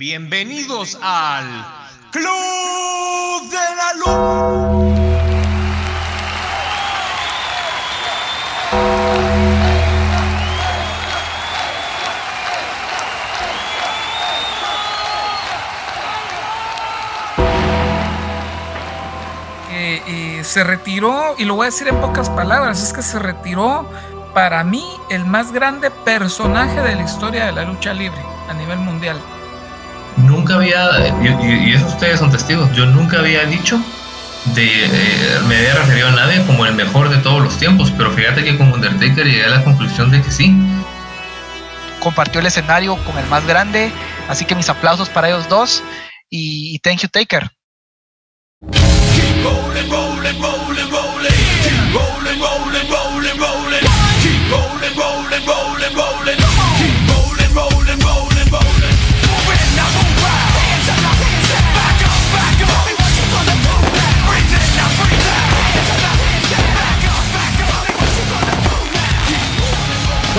Bienvenidos al Club de la Luz. Eh, se retiró, y lo voy a decir en pocas palabras, es que se retiró para mí el más grande personaje de la historia de la lucha libre a nivel mundial. Nunca había, y, eso ustedes son testigos, yo nunca había dicho de, eh, me había referido a nadie como el mejor de todos los tiempos, pero fíjate que con Undertaker llegué a la conclusión de que sí. Compartió el escenario con el más grande, así que mis aplausos para ellos dos y, y thank you Taker.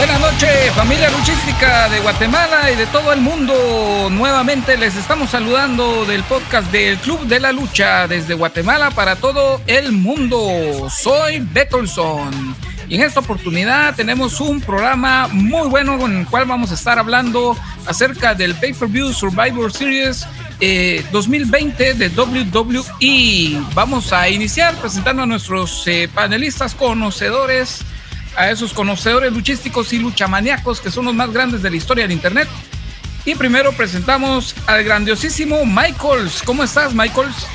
Buenas noches, familia luchística de Guatemala y de todo el mundo. Nuevamente les estamos saludando del podcast del Club de la Lucha desde Guatemala para todo el mundo. Soy Betolson y en esta oportunidad tenemos un programa muy bueno con el cual vamos a estar hablando acerca del Pay-Per-View Survivor Series 2020 eh, de WWE. Vamos a iniciar presentando a nuestros eh, panelistas conocedores a esos conocedores luchísticos y luchamaníacos que son los más grandes de la historia del Internet. Y primero presentamos al grandiosísimo Michaels. ¿Cómo estás, Michaels?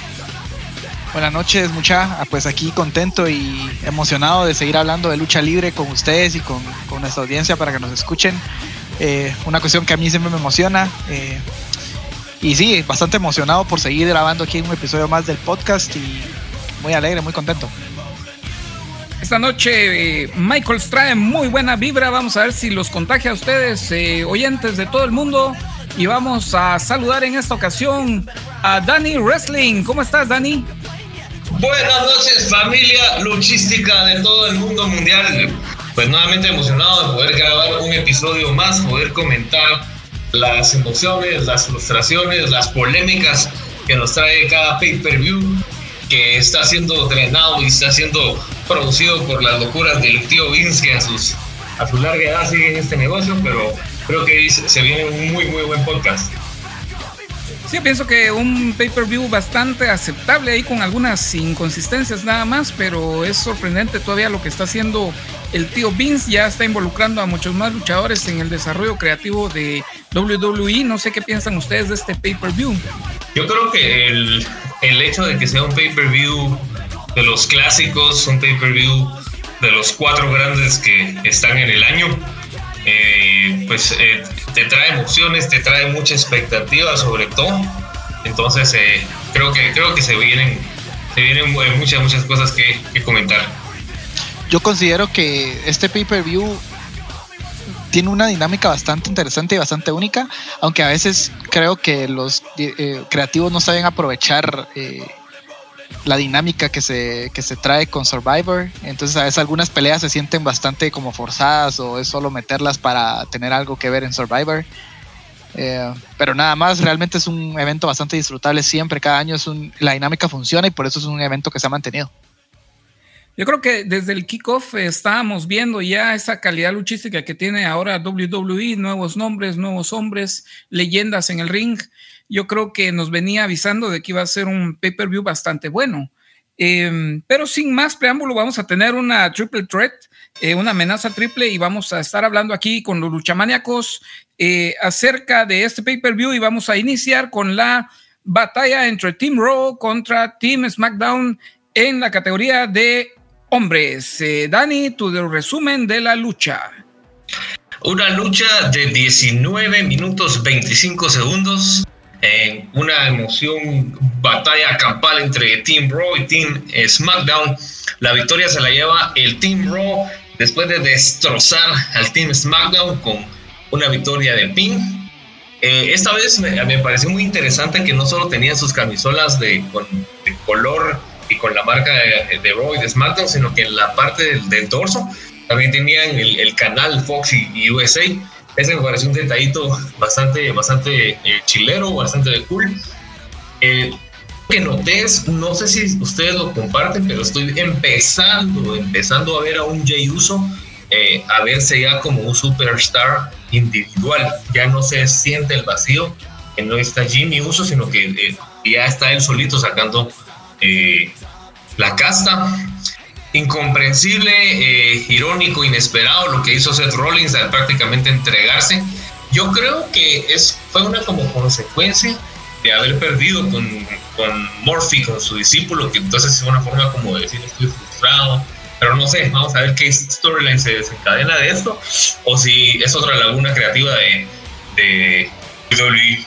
Buenas noches, mucha. Ah, pues aquí contento y emocionado de seguir hablando de lucha libre con ustedes y con, nuestra audiencia para que nos escuchen. Eh, una cuestión que a mí siempre me emociona. Eh, y sí, bastante emocionado por seguir grabando aquí un episodio más del podcast y muy alegre, muy contento. Esta noche eh, Michaels trae muy buena vibra. Vamos a ver si los contagia a ustedes, eh, oyentes de todo el mundo. Y vamos a saludar en esta ocasión a Dani Wrestling. ¿Cómo estás, Dani? Buenas noches, familia luchística de todo el mundo mundial. Pues nuevamente emocionado de poder grabar un episodio más, poder comentar las emociones, las frustraciones, las polémicas que nos trae cada pay-per-view que está siendo drenado y está siendo producido por las locuras del tío Vince, que a, sus, a su larga edad sigue en este negocio, pero creo que se viene un muy, muy buen podcast. Sí, pienso que un pay-per-view bastante aceptable ahí con algunas inconsistencias nada más, pero es sorprendente todavía lo que está haciendo el tío Vince. Ya está involucrando a muchos más luchadores en el desarrollo creativo de WWE. No sé qué piensan ustedes de este pay-per-view. Yo creo que el, el hecho de que sea un pay-per-view de los clásicos, un pay-per-view de los cuatro grandes que están en el año, eh, pues eh, te trae emociones, te trae mucha expectativa sobre todo. Entonces eh, creo que creo que se vienen se vienen muchas muchas cosas que, que comentar. Yo considero que este pay-per-view tiene una dinámica bastante interesante y bastante única, aunque a veces creo que los creativos no saben aprovechar la dinámica que se, que se trae con Survivor. Entonces a veces algunas peleas se sienten bastante como forzadas o es solo meterlas para tener algo que ver en Survivor. Eh, pero nada más, realmente es un evento bastante disfrutable siempre, cada año es un, la dinámica funciona y por eso es un evento que se ha mantenido. Yo creo que desde el kickoff estábamos viendo ya esa calidad luchística que tiene ahora WWE, nuevos nombres, nuevos hombres, leyendas en el ring yo creo que nos venía avisando de que iba a ser un pay-per-view bastante bueno. Em, pero sin más preámbulo, vamos a tener una triple threat, eh, una amenaza triple, y vamos a estar hablando aquí con los luchamaníacos eh, acerca de este pay-per-view. Y vamos a iniciar con la batalla entre Team Raw contra Team SmackDown en la categoría de hombres. Eh, Dani, tu resumen de la lucha. Una lucha de 19 minutos 25 segundos en una emoción batalla campal entre Team Raw y Team SmackDown. La victoria se la lleva el Team Raw después de destrozar al Team SmackDown con una victoria de pin. Eh, esta vez me, me, pareció muy interesante que no solo tenían sus camisolas de, color y con la marca de, Raw y de SmackDown, sino que en la parte del, dorso también tenían el, canal Fox y USA Ese me pareció un detallito bastante, bastante eh, chilero, bastante cool. Eh, que notés, no sé si ustedes lo comparten, pero estoy empezando, empezando a ver a un Jay Uso eh, a verse ya como un superstar individual. Ya no se siente el vacío, que no está Jimmy Uso, sino que eh, ya está él solito sacando eh, la casta. Incomprensible, irónico, inesperado lo que hizo Seth Rollins al prácticamente entregarse. Yo creo que es, fue una como consecuencia de haber perdido con, con Murphy, con su discípulo, que entonces es una forma como de decir estoy frustrado, pero no sé, vamos a ver qué storyline se desencadena de esto, o si es otra laguna creativa de, de WWE.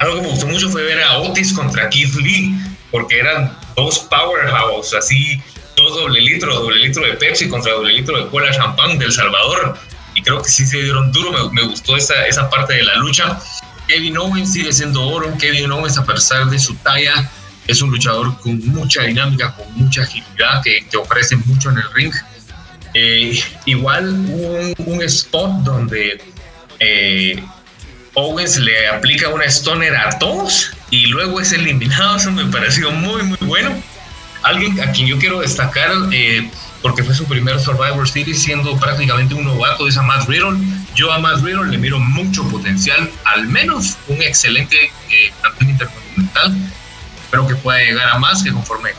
Algo que me gustó mucho fue ver a Otis contra Keith Lee, porque eran dos powerhouse, así, dos doble litro, doble litro de Pepsi contra doble litro de cola champán del Salvador. Y creo que sí se dieron duro, me, me gustó esa, esa parte de la lucha. Kevin Owens sigue siendo oro, Kevin Owens a pesar de su talla es un luchador con mucha dinámica, con mucha agilidad, que, te ofrece mucho en el ring. Eh, igual un, un, spot donde eh, Owens le aplica una stoner a todos y luego es eliminado, eso me pareció muy muy bueno. Alguien a quien yo quiero destacar, eh, porque fue su primer Survivor Series siendo prácticamente un novato, es a Matt Riddle. Yo a Matt Riddle le miro mucho potencial, al menos un excelente campeón intercontinental espero que pueda llegar a más, que conforme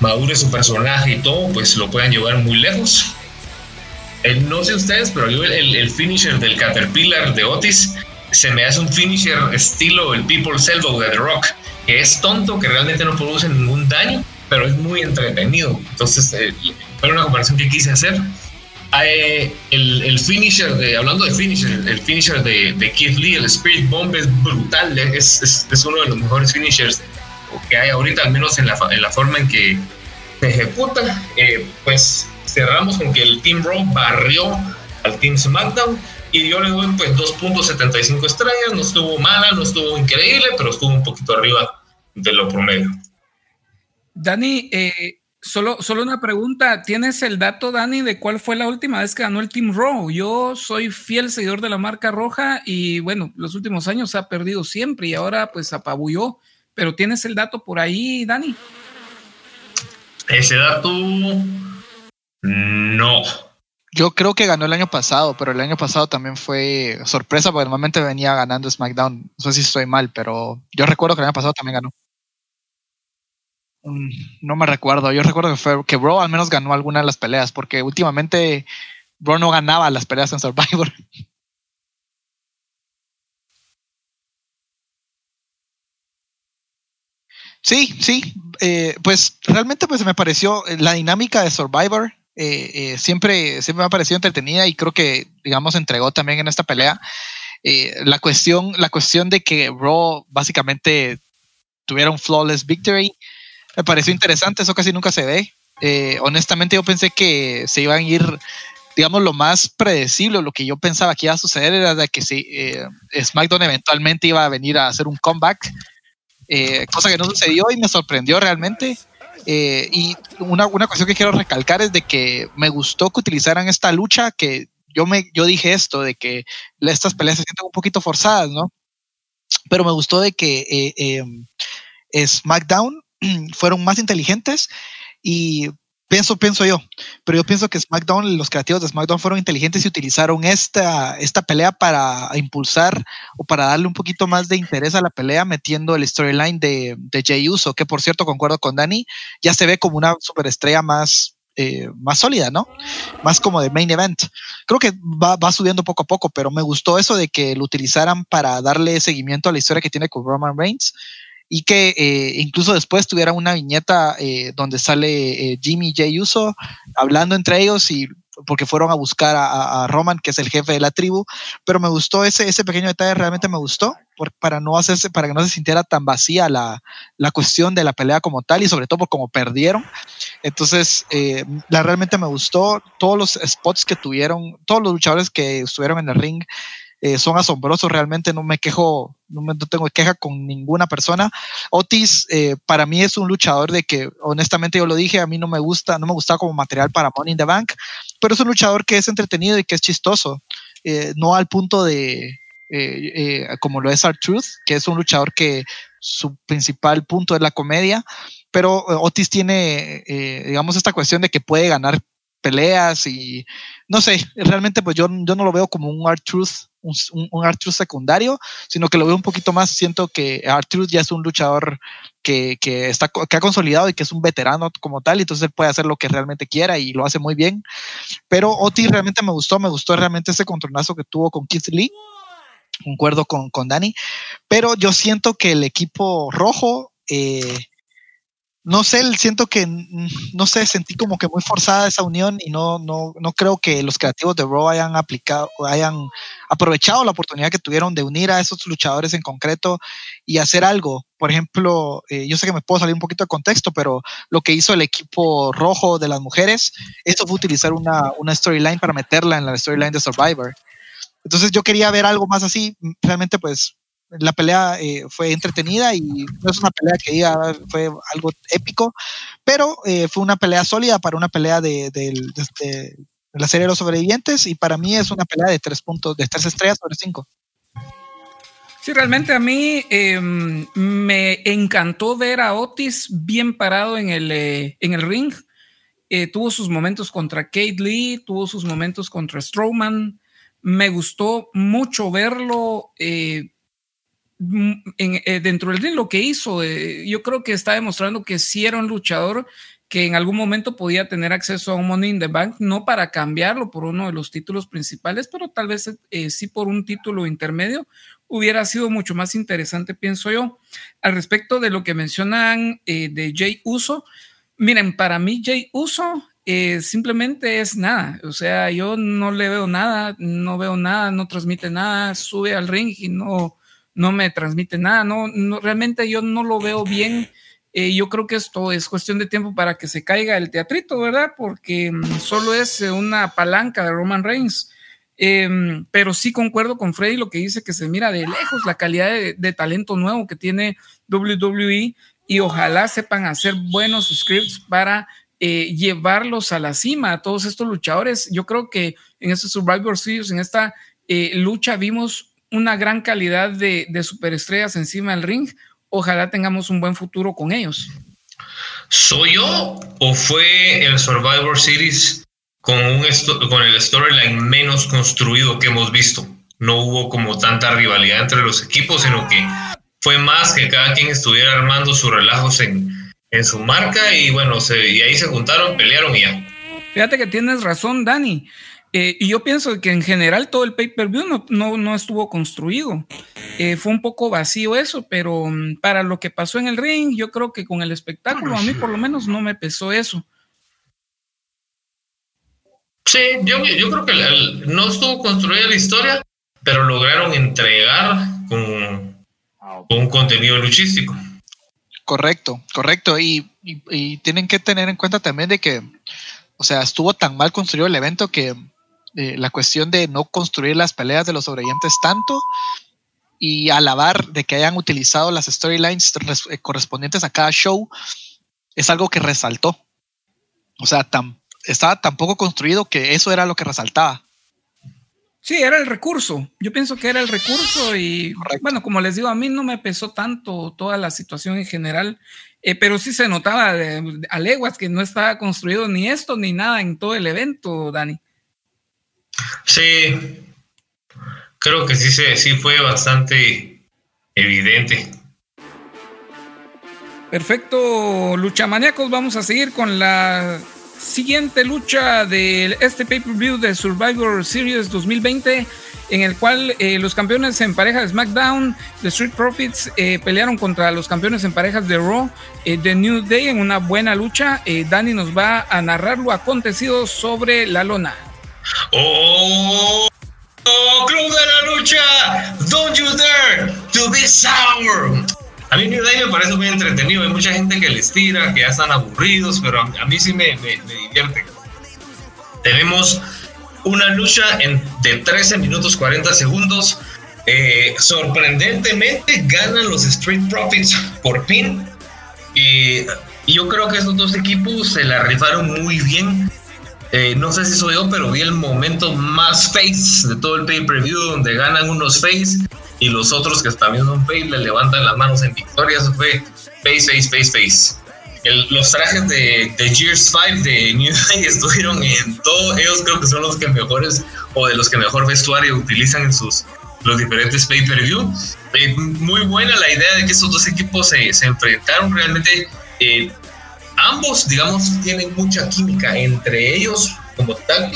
madure su personaje y todo, pues lo puedan llevar muy lejos. Eh, no sé ustedes, pero yo el, el, finisher del Caterpillar de Otis se me hace un finisher estilo el People's Elbow de The Rock, que es tonto, que realmente no produce ningún daño, pero es muy entretenido. Entonces, eh, fue una comparación que quise hacer. Eh, el, el, finisher de, hablando de finisher, el finisher de, de Keith Lee, el Spirit Bomb es brutal, es, es, es uno de los mejores finishers que hay ahorita, al menos en la, en la forma en que se ejecuta, eh, pues cerramos con que el Team Raw barrió al Team SmackDown y yo le doy pues 2.75 estrellas, no estuvo mala, no estuvo increíble, pero estuvo un poquito arriba de lo promedio. Dani, eh, solo, solo una pregunta, ¿tienes el dato, Dani, de cuál fue la última vez que ganó el Team Raw? Yo soy fiel seguidor de la marca roja y bueno, los últimos años ha perdido siempre y ahora pues apabulló pero ¿tienes el dato por ahí, Dani? Ese dato no. Yo creo que ganó el año pasado, pero el año pasado también fue sorpresa porque normalmente venía ganando SmackDown. No sé si estoy mal, pero yo recuerdo que el año pasado también ganó. Mm, no me recuerdo. Yo recuerdo que fue que Bro al menos ganó alguna de las peleas porque últimamente Bro no ganaba las peleas en Survivor. Sí, sí, eh, pues realmente pues me pareció eh, la dinámica de Survivor eh, siempre, siempre me ha parecido entretenida y creo que, digamos, entregó también en esta pelea. la, cuestión, la cuestión de que Raw básicamente tuviera un flawless victory me pareció interesante, eso casi nunca se ve. honestamente yo pensé que se iban a ir digamos, lo más predecible, lo que yo pensaba que iba a suceder era de que si SmackDown eventualmente iba a venir a hacer un comeback eh, cosa que no sucedió y me sorprendió realmente. Eh, y una, una cuestión que quiero recalcar es de que me gustó que utilizaran esta lucha, que yo, me, yo dije esto, de que estas peleas se sienten un poquito forzadas, ¿no? Pero me gustó de que eh, SmackDown fueron más inteligentes y Pienso, pienso yo, pero yo pienso que SmackDown, los creativos de SmackDown fueron inteligentes y utilizaron esta, esta pelea para impulsar o para darle un poquito más de interés a la pelea, metiendo el storyline de, de Jay Uso, que por cierto, concuerdo con Dani, ya se ve como una superestrella más, eh, más sólida, ¿no? Más como de main event. Creo que va, va, subiendo poco a poco, pero me gustó eso de que lo utilizaran para darle seguimiento a la historia que tiene con Roman Reigns y que eh, incluso después tuviera una viñeta eh, donde sale eh, Jimmy y Jay Uso hablando entre ellos y porque fueron a buscar a, a, Roman, que es el jefe de la tribu, pero me gustó ese, ese pequeño detalle, realmente me gustó, por, para, no hacerse, para que no se sintiera tan vacía la, la cuestión de la pelea como tal y sobre todo por cómo perdieron. Entonces, eh, la, realmente me gustó todos los spots que tuvieron, todos los luchadores que estuvieron en el ring, eh, son asombrosos, realmente no me quejo, no, me, tengo queja con ninguna persona. Otis eh, para mí es un luchador de que honestamente yo lo dije, a mí no me gusta, no me gusta como material para Money in the Bank, pero es un luchador que es entretenido y que es chistoso. eh, no al punto de como lo es Art Truth, que es un luchador que su principal punto es la comedia, pero Otis tiene, digamos, esta cuestión de que puede ganar peleas y no sé, realmente pues yo, yo no lo veo como un Art Truth, un, Art Truth secundario, sino que lo veo un poquito más, siento que Art Truth ya es un luchador que, que, está, que ha consolidado y que es un veterano como tal, y entonces él puede hacer lo que realmente quiera y lo hace muy bien. Pero Oti realmente me gustó, me gustó realmente ese contronazo que tuvo con Keith Lee, concuerdo con, con Dani, pero yo siento que el equipo rojo... Eh, no sé, siento que, no sé, sentí como que muy forzada esa unión y no, no, no creo que los creativos de Raw hayan aplicado, hayan aprovechado la oportunidad que tuvieron de unir a esos luchadores en concreto y hacer algo. Por ejemplo, eh, yo sé que me puedo salir un poquito de contexto, pero lo que hizo el equipo rojo de las mujeres, eso fue utilizar una, una storyline para meterla en la storyline de Survivor. Entonces yo quería ver algo más así. Realmente, pues la pelea eh, fue entretenida y no es una pelea que diga fue algo épico, pero eh, fue una pelea sólida para una pelea de, la serie de los sobrevivientes y para mí es una pelea de tres puntos, de tres estrellas sobre cinco. Sí, realmente a mí em, me encantó ver a Otis bien parado en el, eh, en el ring. tuvo sus momentos contra Kate Lee, tuvo sus momentos contra Strowman. Me gustó mucho verlo Mm, eh, dentro del ring lo que hizo, eh, yo creo que está demostrando que sí era un luchador que en algún momento podía tener acceso a un Money in the Bank, no para cambiarlo por uno de los títulos principales, pero tal vez eh, sí por un título intermedio, hubiera sido mucho más interesante, pienso yo. Al respecto de lo que mencionan de Jay Uso, miren, para mí Jay Uso simplemente es nada, o sea, yo no le veo nada, no veo nada, no transmite nada, sube al ring y no no me transmite nada, no, no realmente yo no lo veo bien. Eh, yo creo que esto es cuestión de tiempo para que se caiga el teatrito, ¿verdad? Porque mm, solo es eh, una palanca de Roman Reigns. Em, pero sí concuerdo con Freddy lo que dice que se mira de lejos la calidad de, talento nuevo que tiene WWE y ojalá sepan hacer buenos scripts para eh, llevarlos a la cima a todos estos luchadores. Yo creo que en este Survivor Series, en esta lucha, vimos una gran calidad de, superestrellas encima del ring. Ojalá tengamos un buen futuro con ellos. ¿Soy yo o fue el Survivor Series con, un con el storyline menos construido que hemos visto? No hubo como tanta rivalidad entre los equipos, sino que fue más que cada quien estuviera armando sus relajos en, en su marca y bueno, se, y ahí se juntaron, pelearon y ya. Fíjate que tienes razón, Dani. Eh, y yo pienso que en general todo el pay-per-view no, no, estuvo construido. Eh, fue un poco vacío eso, pero mm, para lo que pasó en el ring, yo creo que con el espectáculo, a mí por lo menos no me pesó eso. Sí, yo, creo que no estuvo construida la historia, pero lograron entregar con, un contenido luchístico. Correcto, correcto. y, tienen que tener en cuenta también de que, o sea, estuvo tan mal construido el evento que eh, la cuestión de no construir las peleas de los sobrevivientes tanto y alabar de que hayan utilizado las storylines eh, correspondientes a cada show es algo que resaltó. O sea, estaba tan poco construido que eso era lo que resaltaba. Sí, era el recurso. Yo pienso que era el recurso y bueno, como les digo, a mí no me pesó tanto toda la situación en general, eh, pero sí se notaba a leguas que no estaba construido ni esto ni nada en todo el evento, Dani. Sí, creo que sí, sí fue bastante evidente. Perfecto, luchamaníacos, vamos a seguir con la siguiente lucha de este pay-per-view de Survivor Series 2020, en el cual eh, los campeones en pareja de SmackDown, The Street Profits, eh, pelearon contra los campeones en parejas de Raw, eh, The New Day, en una buena lucha. Dani nos va a narrar lo acontecido sobre la lona. ¡Oh! ¡Oh, Club de la Lucha! ¡Don't you dare to be sour! A mí New Day me parece muy entretenido. Hay mucha gente que les tira, que ya están aburridos, pero a, mí sí me, me, divierte. Tenemos una lucha en, de 13 minutos 40 segundos. Eh, sorprendentemente ganan los Street Profits por pin. Y, yo creo que esos dos equipos se la rifaron muy bien eh, no sé si soy yo, pero vi el momento más face de todo el pay-per-view, donde ganan unos face y los otros que también son face le levantan las manos en victoria. Eso fue face, face, face, face. los trajes de, de Gears 5 de New Day estuvieron en todo. Ellos creo que son los que mejores o de los que mejor vestuario utilizan en sus los diferentes pay-per-view. Eh, muy buena la idea de que estos dos equipos se, enfrentaron realmente. Eh, ambos, digamos, tienen mucha química entre ellos como tag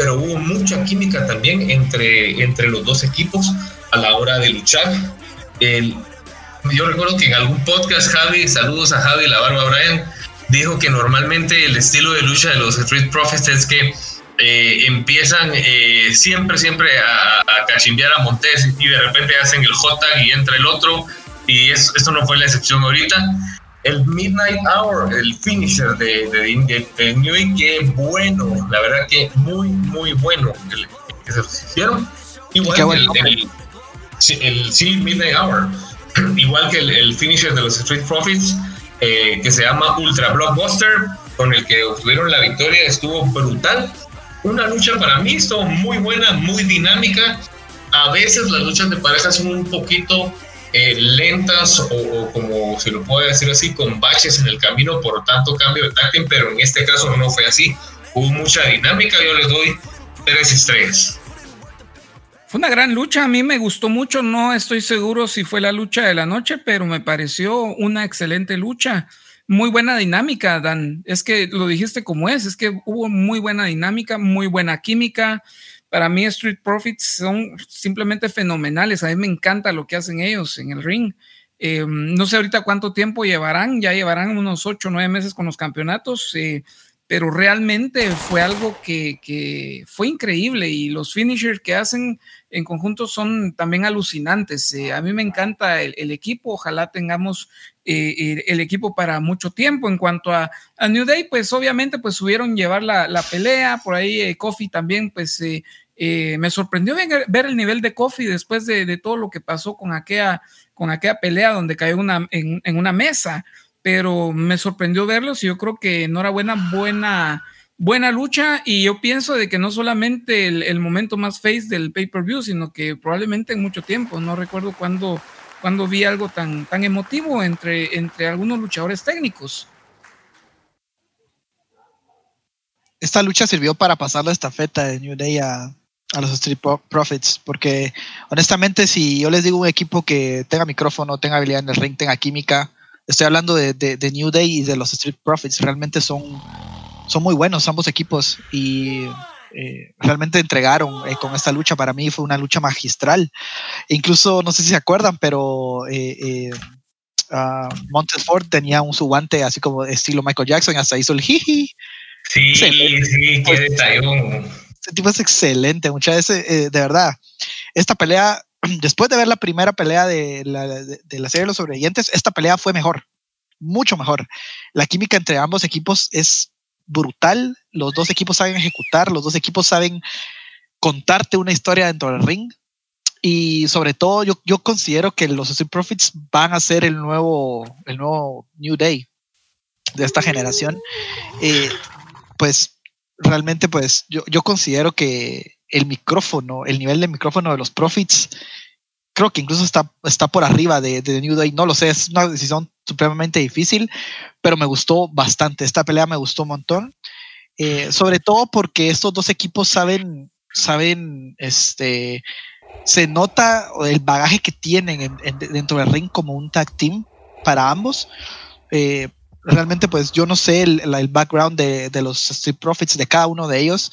pero hubo mucha química también entre, entre los dos equipos a la hora de luchar. El, yo recuerdo que en algún podcast Javi, saludos a Javi, la barba Brian, dijo que normalmente el estilo de lucha de los Street Profits es que eh, empiezan eh, siempre, siempre a, a cachimbear a Montes y de repente hacen el hot tag y entra el otro y esto no fue la excepción ahorita el Midnight Hour, el finisher de, de, de, New York, qué bueno, la verdad que muy, muy bueno el, que se hicieron. Igual que el, el, sí, Midnight Hour, igual que el, finisher de los Street Profits, eh, que se llama Ultra Blockbuster, con el que obtuvieron la victoria, estuvo brutal. Una lucha para mí estuvo muy buena, muy dinámica. A veces las luchas de pareja son un poquito eh, lentas o, como se lo puede decir así, con baches en el camino por tanto cambio de táctil, pero en este caso no fue así. Hubo mucha dinámica, yo les doy tres estrellas. Fue una gran lucha, a mí me gustó mucho, no estoy seguro si fue la lucha de la noche, pero me pareció una excelente lucha. Muy buena dinámica, Dan. Es que lo dijiste como es, es que hubo muy buena dinámica, muy buena química para mí Street Profits son simplemente fenomenales. A mí me encanta lo que hacen ellos en el ring. Eh, no sé ahorita cuánto tiempo llevarán, ya llevarán unos ocho o nueve meses con los campeonatos, eh, pero realmente fue algo que, fue increíble y los finishers que hacen en conjunto son también alucinantes. Eh, a mí me encanta el, equipo, ojalá tengamos el equipo para mucho tiempo. En cuanto a, New Day, pues obviamente pues subieron llevar la, la pelea, por ahí Kofi también pues eh, me sorprendió ver el nivel de Kofi después de, todo lo que pasó con aquella, con aquella pelea donde cayó una, en, una mesa, pero me sorprendió verlos y yo creo que enhorabuena, buena, buena lucha. Y yo pienso de que no solamente el, momento más face del pay-per-view, sino que probablemente en mucho tiempo, no recuerdo cuándo cuando vi algo tan, tan emotivo entre, entre algunos luchadores técnicos. Esta lucha sirvió para pasar la estafeta de New Day a, a los Street Profits, porque honestamente si yo les digo un equipo que tenga micrófono, tenga habilidad en el ring, tenga química, estoy hablando de, de, New Day y de los Street Profits, realmente son, son muy buenos ambos equipos y eh, realmente entregaron eh, con esta lucha, para mí fue una lucha magistral, incluso no sé si se acuerdan, pero... Eh, uh, Ford tenía un subante así como estilo Michael Jackson, hasta hizo el jiji. Sí, sí, qué detallón este tipo es excelente, muchas veces, eh, de verdad. Esta pelea, después de ver la primera pelea de la, de, la serie de los sobrevivientes, esta pelea fue mejor, mucho mejor. La química entre ambos equipos es brutal. Los dos equipos saben ejecutar, los dos equipos saben contarte una historia dentro del ring. Y sobre todo, yo, yo considero que los Street Profits van a ser el nuevo, el nuevo New Day de esta generación. Eh, pues realmente pues yo, yo considero que el micrófono, el nivel de micrófono de los Profits, creo que incluso está, está por arriba de, de, New Day. No lo sé, es una decisión supremamente difícil, pero me gustó bastante. Esta pelea me gustó un montón. Eh, sobre todo porque estos dos equipos saben, saben, este, se nota el bagaje que tienen dentro del ring como un tag team para ambos. Eh, realmente pues yo no sé el, el background de, de, los Street Profits de cada uno de ellos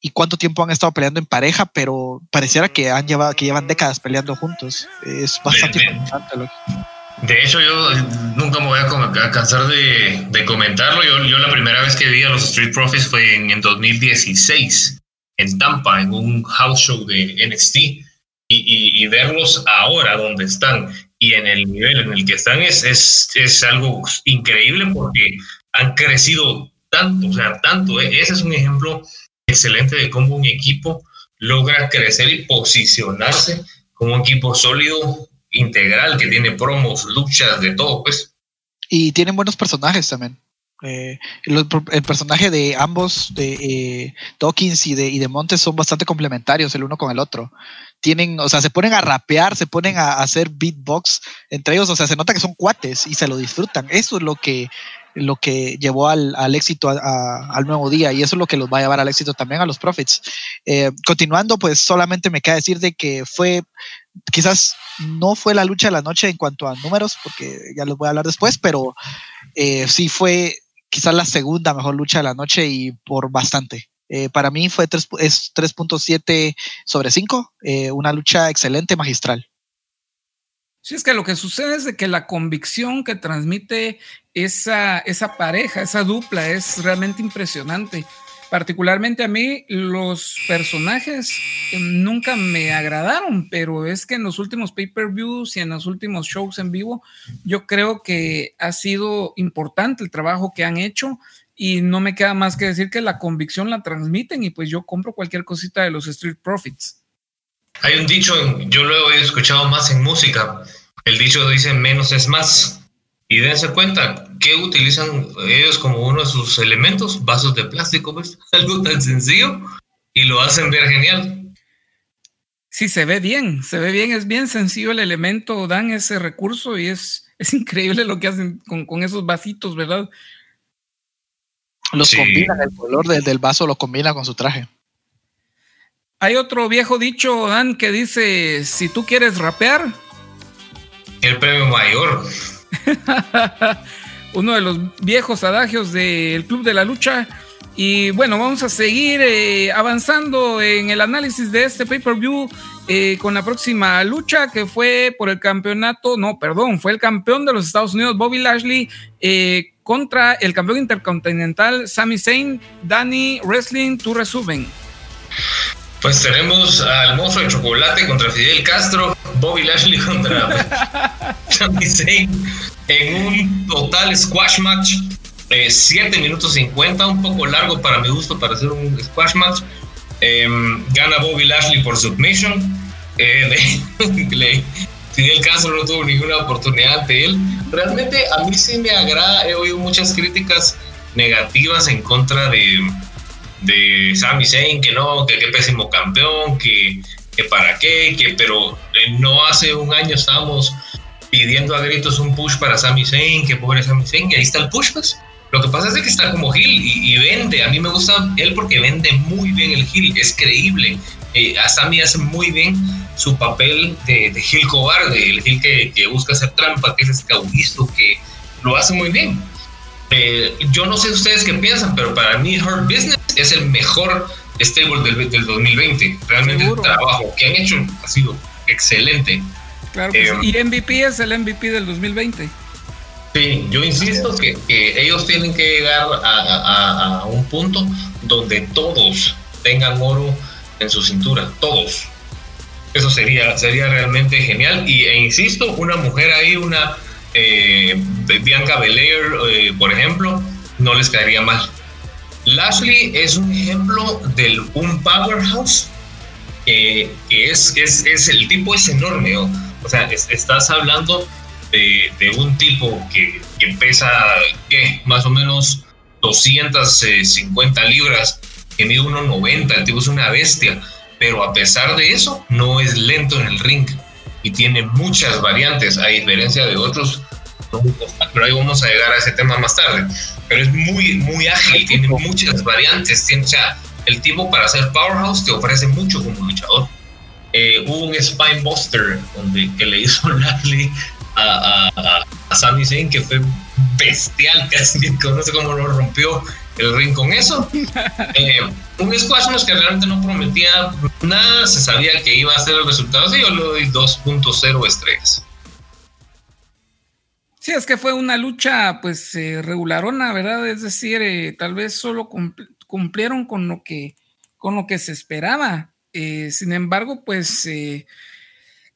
y cuánto tiempo han estado peleando en pareja, pero pareciera que han llevado, que llevan décadas peleando juntos. Es bastante interesante. De hecho, yo nunca me voy a, cansar de, de comentarlo. Yo, yo, la primera vez que vi a los Street Profits fue en, en 2016, en Tampa, en un house show de NXT. Y, y, y, verlos ahora donde están y en el nivel en el que están es, es, es algo increíble porque han crecido tanto, o sea, tanto. ¿eh? Ese es un ejemplo excelente de cómo un equipo logra crecer y posicionarse como un equipo sólido, integral, que tiene promos, luchas, de todo, pues. Y tienen buenos personajes también. Eh, el personaje de ambos, de eh, Dawkins y de, Montes, son bastante complementarios el uno con el otro. Tienen, o sea, se ponen a rapear, se ponen a, hacer beatbox entre ellos, o sea, se nota que son cuates y se lo disfrutan. Eso es lo que, lo que llevó al, al éxito al nuevo día y eso es lo que los va a llevar al éxito también a los Profits. Eh, continuando, pues solamente me queda decir de que fue, quizás no fue la lucha de la noche en cuanto a números, porque ya les voy a hablar después, pero sí fue quizás la segunda mejor lucha de la noche y por bastante. Eh, para mí fue 3, es 3.7 sobre 5, eh, una lucha excelente, magistral. Sí, es que lo que sucede es de que la convicción que transmite esa, esa pareja, esa dupla, es realmente impresionante. Particularmente a mí los personajes em, nunca me agradaron, pero es que en los últimos pay-per-views y en los últimos shows en vivo, yo creo que ha sido importante el trabajo que han hecho y no me queda más que decir que la convicción la transmiten y pues yo compro cualquier cosita de los Street Profits. Hay un dicho, yo lo he escuchado más en música, el dicho dice menos es más. Y dense cuenta que utilizan ellos como uno de sus elementos, vasos de plástico, pues, algo tan sencillo, y lo hacen ver genial. Sí, se ve bien, se ve bien, es bien sencillo el elemento, dan ese recurso y es, es increíble lo que hacen con, esos vasitos, ¿verdad? Los combinan, el color del vaso lo combina con su traje. Hay otro viejo dicho, Dan, que dice, si tú quieres rapear... El premio mayor. Uno de los viejos adagios del Club de la Lucha. Y bueno, vamos a seguir eh, avanzando en el análisis de este pay-per-view eh, con la próxima lucha que fue por el campeonato, no, perdón, fue el campeón de los Estados Unidos, Bobby Lashley, eh, contra el campeón intercontinental, Sami Zayn, Danny Wrestling, tú resumen. Pues tenemos al monstruo de chocolate contra Fidel Castro, Bobby Lashley contra Sami Zayn en un total squash match. 7 eh, minutos 50, un poco largo para mi gusto para hacer un squash match. Em, gana Bobby Lashley por submission. Eh, Fidel Castro no tuvo ninguna oportunidad ante él. Realmente a mí sí me agrada, he oído muchas críticas negativas en contra de, de Sami Zayn, que no, que qué pésimo campeón, que, que para qué, que pero eh, no hace un año estábamos pidiendo a gritos un push para Sami Zayn, que pobre Sami Zayn, y ahí está el push, pues. Lo que pasa es que está como Gil y, vende. A mí me gusta él porque vende muy bien el Gil, es creíble. Eh, a Sami hace muy bien su papel de, Gil cobarde, el Gil que, que, busca hacer trampa, que es escabulisto, que lo hace muy bien. Eh, yo no sé ustedes qué piensan, pero para mí Hurt Business es el mejor stable del, del 2020. Realmente el trabajo que han hecho ha sido excelente. Claro que sí. Eh, y MVP es el MVP del 2020. Sí, yo insisto que, ellos tienen que llegar a, un punto donde todos tengan oro en su cintura, todos. Eso sería, sería realmente genial. Y e insisto, una mujer ahí, una eh, Bianca Belair, eh, por ejemplo, no les caería mal. Lashley es un ejemplo de un powerhouse que es, es, es, el tipo es enorme. O sea, estás hablando de, un tipo que, pesa ¿qué? más o menos 250 libras, que mide 1,90, el tipo es una bestia, pero a pesar de eso no es lento en el ring y tiene muchas variantes, a diferencia de otros, pero ahí vamos a llegar a ese tema más tarde, pero es muy, muy ágil, tiene muchas variantes, tiene, o sea, el tipo para ser powerhouse te ofrece mucho como luchador. Eh, hubo un Spine Buster donde, que le hizo Lashley a, a, a, Sami Zayn que fue bestial, casi no sé cómo lo rompió el ring con eso. Eh, un squash que realmente no prometía nada, se sabía que iba a ser el resultado así, yo le doy 2.0 estrellas. Es que fue una lucha pues eh, regularona, ¿verdad? Es decir, eh, tal vez solo cumplieron con lo que, con lo que se esperaba. sin embargo, pues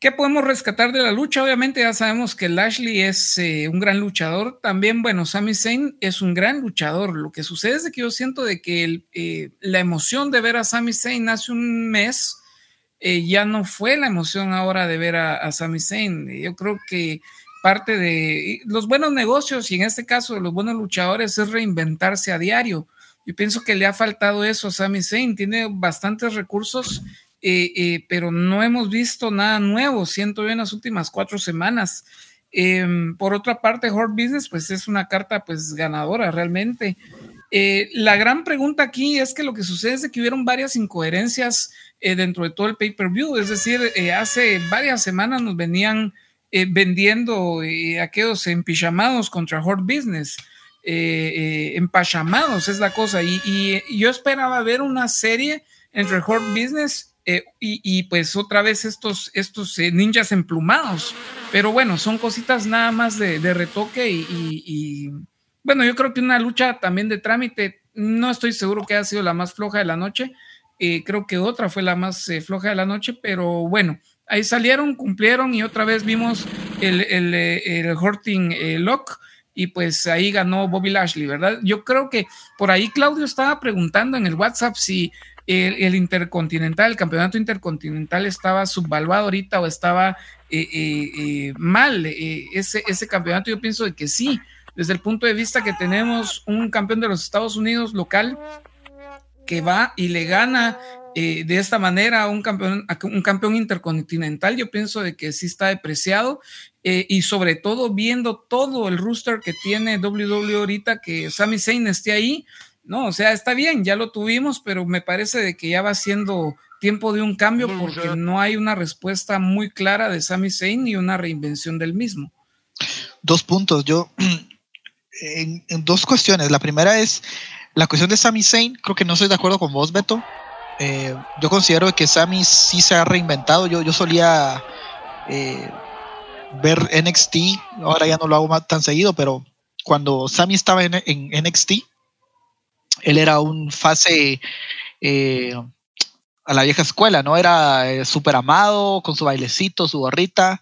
¿Qué podemos rescatar de la lucha? Obviamente ya sabemos que Lashley es eh, un gran luchador. También, bueno, Sami Zayn es un gran luchador. Lo que sucede es que yo siento de que eh, la emoción de ver a Sami Zayn hace un mes eh, ya no fue la emoción ahora de ver a Sami Zayn. Yo creo que parte de los buenos negocios y en este caso de los buenos luchadores es reinventarse a diario. Yo pienso que le ha faltado eso a Sami Zayn. Tiene bastantes recursos, eh, eh, pero no hemos visto nada nuevo, siento yo, en las últimas cuatro semanas. Em, por otra parte, Hard Business, pues es una carta pues ganadora realmente. Eh, la gran pregunta aquí es que lo que sucede es que hubieron varias incoherencias dentro de todo el pay-per-view, es decir, hace varias semanas nos venían vendiendo aquellos empijamados contra Hard Business. Eh, eh, empachamados, es la cosa. Y, yo esperaba ver una serie entre Horde Business eh, y, pues otra vez estos, estos ninjas emplumados. Pero bueno, son cositas nada más de, retoque y, bueno, yo creo que una lucha también de trámite, no estoy seguro que haya sido la más floja de la noche. creo que otra fue la más floja de la noche, pero bueno, ahí salieron, cumplieron y otra vez vimos el, el, el Horting Lock y pues ahí ganó Bobby Lashley, ¿verdad? Yo creo que por ahí Claudio estaba preguntando en el WhatsApp si el, Intercontinental, el campeonato Intercontinental estaba subvaluado ahorita o estaba eh, eh, eh, mal ese, ese campeonato. Yo pienso de que sí, desde el punto de vista que tenemos un campeón de los Estados Unidos local que va y le gana de esta manera un campeón, un campeón intercontinental, yo pienso de que sí está depreciado eh, y sobre todo viendo todo el rooster que tiene WWE ahorita, que Sami Zayn esté ahí, no, o sea, está bien, ya lo tuvimos, pero me parece de que ya va siendo tiempo de un cambio porque no hay una respuesta muy clara de Sami Zayn ni una reinvención del mismo. Dos puntos, yo en, dos cuestiones. La primera es la cuestión de Sami Zayn, creo que no estoy de acuerdo con vos, Beto. Eh, yo considero que Sami sí se ha reinventado. Yo, yo solía eh, ver NXT, ahora ya no lo hago tan seguido, pero cuando Sammy estaba en, NXT, él era un fase eh, a la vieja escuela, ¿no? Era súper amado, con su bailecito, su gorrita,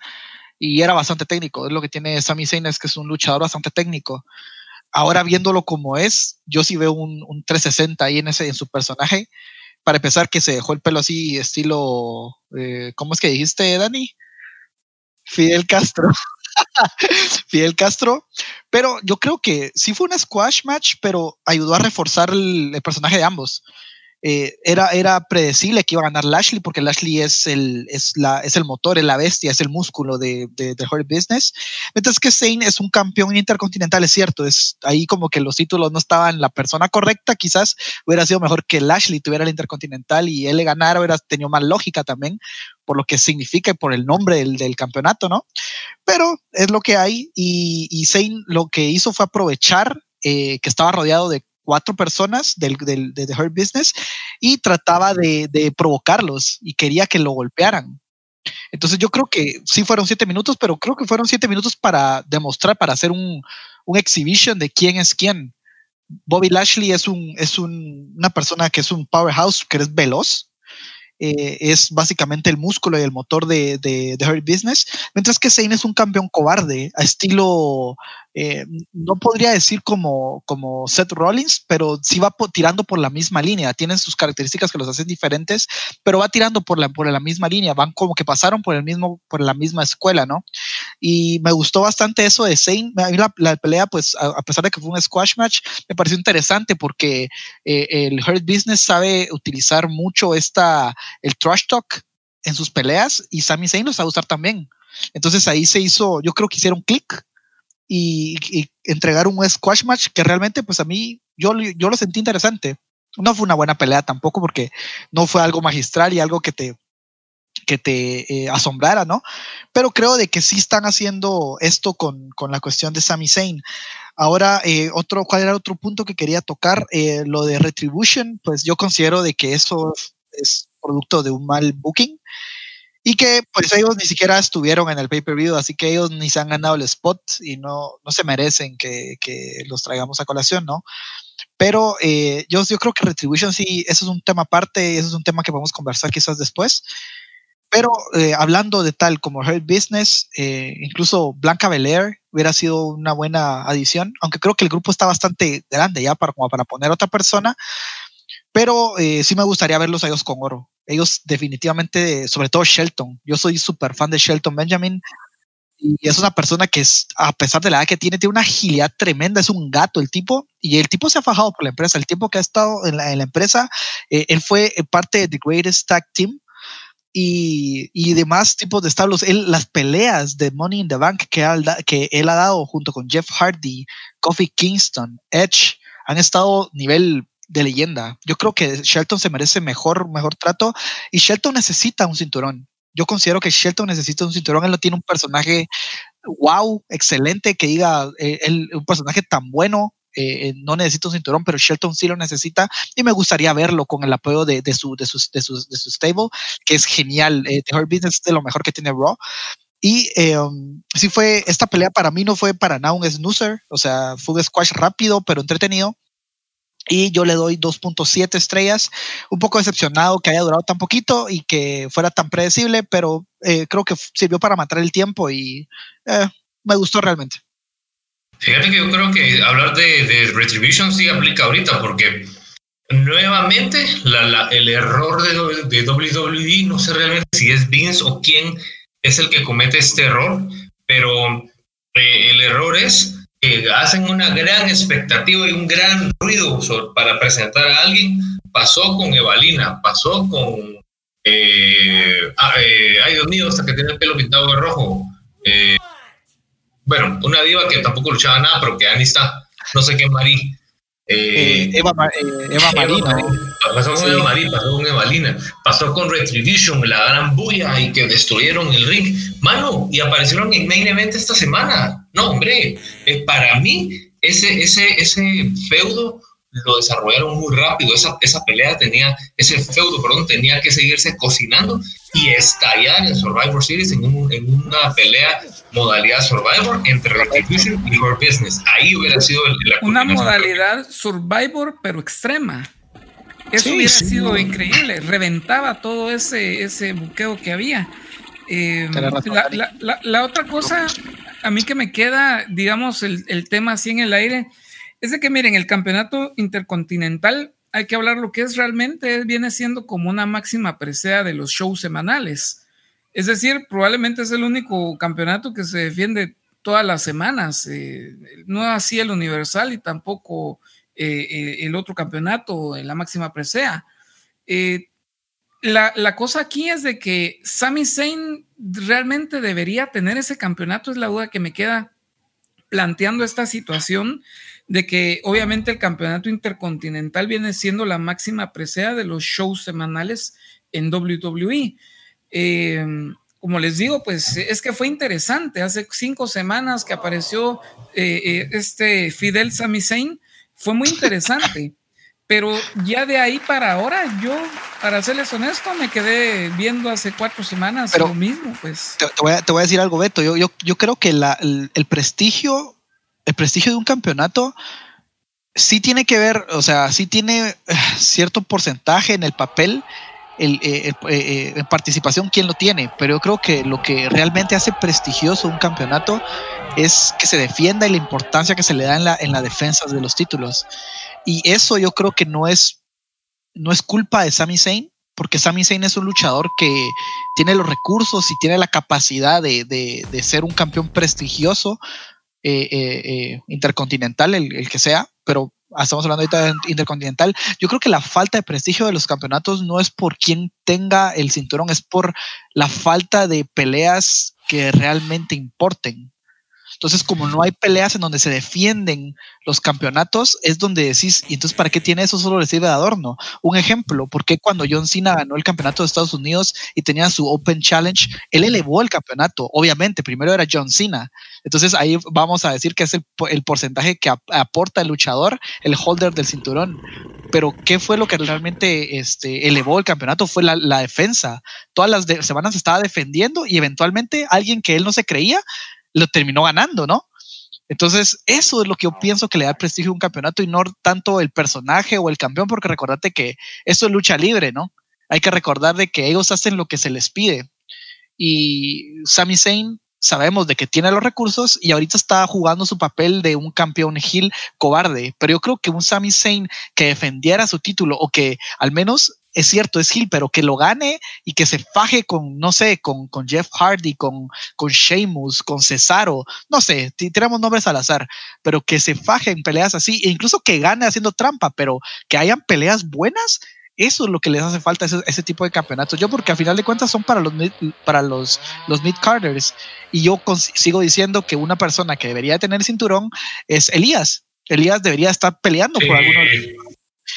y era bastante técnico. Es lo que tiene Sami Zayn, es que es un luchador bastante técnico. Ahora viéndolo como es, yo sí veo un, 360 ahí en, ese, en su personaje. Para empezar, que se dejó el pelo así, estilo, eh, ¿cómo es que dijiste, Dani? Fidel Castro. Fidel Castro. Pero yo creo que sí fue un squash match, pero ayudó a reforzar el personaje de ambos. Eh, era, era predecible que iba a ganar Lashley porque Lashley es el, es la, es el motor, es la bestia, es el músculo de, de, Hurt Business. Mientras que Zayn es un campeón intercontinental, es cierto, es ahí como que los títulos no estaban la persona correcta, quizás hubiera sido mejor que Lashley tuviera el intercontinental y él le ganara, hubiera tenido más lógica también por lo que significa y por el nombre del, del, campeonato, ¿no? Pero es lo que hay y, y Zayn lo que hizo fue aprovechar eh, que estaba rodeado de cuatro personas del, del, de The Hurt Business y trataba de, de, provocarlos y quería que lo golpearan. Entonces yo creo que sí fueron siete minutos, pero creo que fueron siete minutos para demostrar, para hacer un, un exhibition de quién es quién. Bobby Lashley es, un, es un, una persona que es un powerhouse, que es veloz, eh, es básicamente el músculo y el motor de, de, de Business, mientras que Zayn es un campeón cobarde, a estilo eh, no podría decir como, como Seth Rollins, pero sí va tirando por la misma línea. Tienen sus características que los hacen diferentes, pero va tirando por la, por la misma línea. Van como que pasaron por, el mismo, por la misma escuela, ¿no? Y me gustó bastante eso de Zayn. A mí la, pelea, pues, a, pesar de que fue un squash match, me pareció interesante porque eh, el Hurt Business sabe utilizar mucho esta, el trash talk en sus peleas y Sami Zayn lo sabe usar también. Entonces ahí se hizo, yo creo que hicieron clic y, entregar un squash match que realmente pues a mí yo, yo lo sentí interesante. No fue una buena pelea tampoco porque no fue algo magistral y algo que te, que te eh, asombrara, ¿no? Pero creo de que sí están haciendo esto con, con la cuestión de Sami Zayn. Ahora, eh, otro, ¿cuál era otro punto que quería tocar? Eh, lo de Retribution, pues yo considero de que eso es producto de un mal booking y que pues ellos ni siquiera estuvieron en el pay-per-view, así que ellos ni se han ganado el spot y no, no se merecen que, que los traigamos a colación, ¿no? Pero eh, yo, yo creo que Retribution sí, eso es un tema aparte, eso es un tema que a conversar quizás después. Pero eh, hablando de tal como Hurt Business, eh, incluso Blanca Belair hubiera sido una buena adición, aunque creo que el grupo está bastante grande ya para, como para poner otra persona. Pero eh, sí me gustaría verlos a ellos con oro. Ellos definitivamente, sobre todo Shelton. Yo soy súper fan de Shelton Benjamin y es una persona que es, a pesar de la edad que tiene, tiene una agilidad tremenda, es un gato el tipo, y el tipo se ha fajado por la empresa, el tiempo que ha estado en la, empresa, eh, él fue parte de The Greatest Tag Team, y, y demás tipos de establos. Él, las peleas de Money in the Bank que, que él ha dado junto con Jeff Hardy, Kofi Kingston, Edge, han estado nivel de leyenda. Yo creo que Shelton se merece mejor, mejor trato y Shelton necesita un cinturón. Yo considero que Shelton necesita un cinturón. Él no tiene un personaje wow, excelente, que diga eh, un personaje tan bueno. Eh, eh, no necesita un cinturón, pero Shelton sí lo necesita y me gustaría verlo con el apoyo de, su, de, sus, de, sus, de su stable, que es genial. The Hurt Business es de lo mejor que tiene Raw. Y um, sí fue, esta pelea para mí no fue para nada un snoozer, o sea, fue un squash rápido, pero entretenido y yo le doy 2.7 estrellas. Un poco decepcionado que haya durado tan poquito y que fuera tan predecible, pero eh, creo que sirvió para matar el tiempo y eh, me gustó realmente. Fíjate que yo creo que hablar de, Retribution sí aplica ahorita porque nuevamente el error de, WWE, no sé realmente si es Vince o quién es el que comete este error, pero eh, el error es que hacen una gran expectativa y un gran ruido para presentar a alguien. Pasó con Evalina, pasó con. Eh, ah, eh, ay, Dios mío, hasta que tiene el pelo pintado de rojo. Eh, bueno, una diva que tampoco luchaba nada, pero que Ani está. No sé qué, Marí. Eh, Eva, Eva Marina. Pasó con Eva Marí, pasó con Evalina, pasó con Retribution, la gran bulla y que destruyeron el ring. Mano, y aparecieron en Main Event esta semana. No, hombre, eh, para mí ese, ese, ese feudo lo desarrollaron muy rápido. Esa, esa pelea tenía, ese feudo, perdón, tenía que seguirse cocinando y estallar en Survivor Series en, en una pelea modalidad Survivor entre Retribution y Her Business. Ahí hubiera sido la una modalidad Survivor, pero extrema. Eso hubiera sido increíble. Reventaba todo ese, ese buqueo que había. Eh, la, la, la, otra cosa, a mí que me queda, digamos, el, el, tema así en el aire, es de que, miren, el campeonato intercontinental, hay que hablar lo que es realmente, viene siendo como una máxima presea de los shows semanales. Es decir, probablemente es el único campeonato que se defiende todas las semanas, eh, no así el Universal y tampoco eh, eh, el otro campeonato la máxima presea. La, la, cosa aquí es de que Sami Zayn realmente debería tener ese campeonato, es la duda que me queda planteando esta situación de que obviamente el campeonato intercontinental viene siendo la máxima presea de los shows semanales en WWE. Eh, como les digo, pues es que fue interesante. Hace cinco semanas que apareció eh, eh, este Fidel Sami Zayn, fue muy interesante. Pero ya de ahí para ahora, yo, para serles honesto, me quedé viendo hace cuatro semanas lo mismo. Pues. Te, voy a, decir algo, Beto. Yo, yo, yo creo que el, el, prestigio, el prestigio de un campeonato sí tiene que ver, o sea, sí tiene cierto porcentaje en el papel el, eh, eh, eh, en participación quién lo tiene, pero yo creo que lo que realmente hace prestigioso un campeonato es que se defienda y la importancia que se le da en la, en la defensa de los títulos. Y eso yo creo que no es, no es culpa de Sami Zayn, porque Sami Zayn es un luchador que tiene los recursos y tiene la capacidad de, de, de ser un campeón prestigioso intercontinental, el, el, que sea, pero estamos hablando ahorita de intercontinental, yo creo que la falta de prestigio de los campeonatos no es por quien tenga el cinturón, es por la falta de peleas que realmente importen. Entonces, como no hay peleas en donde se defienden los campeonatos, es donde decís, ¿y entonces para qué tiene eso? Solo le sirve de adorno. Un ejemplo, ¿por qué cuando John Cena ganó el campeonato de Estados Unidos y tenía su Open Challenge, él elevó el campeonato? Obviamente, primero era John Cena. Entonces ahí vamos a decir que es el, porcentaje que aporta el luchador, el holder del cinturón. Pero ¿qué fue lo que realmente este, elevó el campeonato? Fue la, defensa. Todas las semanas estaba defendiendo y eventualmente alguien que él no se creía lo terminó ganando, ¿no? Entonces, eso es lo que yo pienso que le da prestigio a un campeonato y no tanto el personaje o el campeón, porque recordate que eso es lucha libre, ¿no? Hay que recordar de que ellos hacen lo que se les pide. Y Sami Zayn sabemos de que tiene los recursos y ahorita está jugando su papel de un campeón Hill cobarde, pero yo creo que un Sami Zayn que defendiera su título o que al menos es cierto, es Hill, pero que lo gane y que se faje con, no sé, con, con Jeff Hardy, con, con Sheamus, con Cesaro, no sé, tiramos nombres al azar, pero que se faje en peleas así, e incluso que gane haciendo trampa, pero que hayan peleas buenas, eso es lo que les hace falta ese, ese tipo de campeonatos. Yo, porque a final de cuentas son para los para los, los mid carders, y yo sigo diciendo que una persona que debería tener cinturón es Elías. Elías debería estar peleando por alguno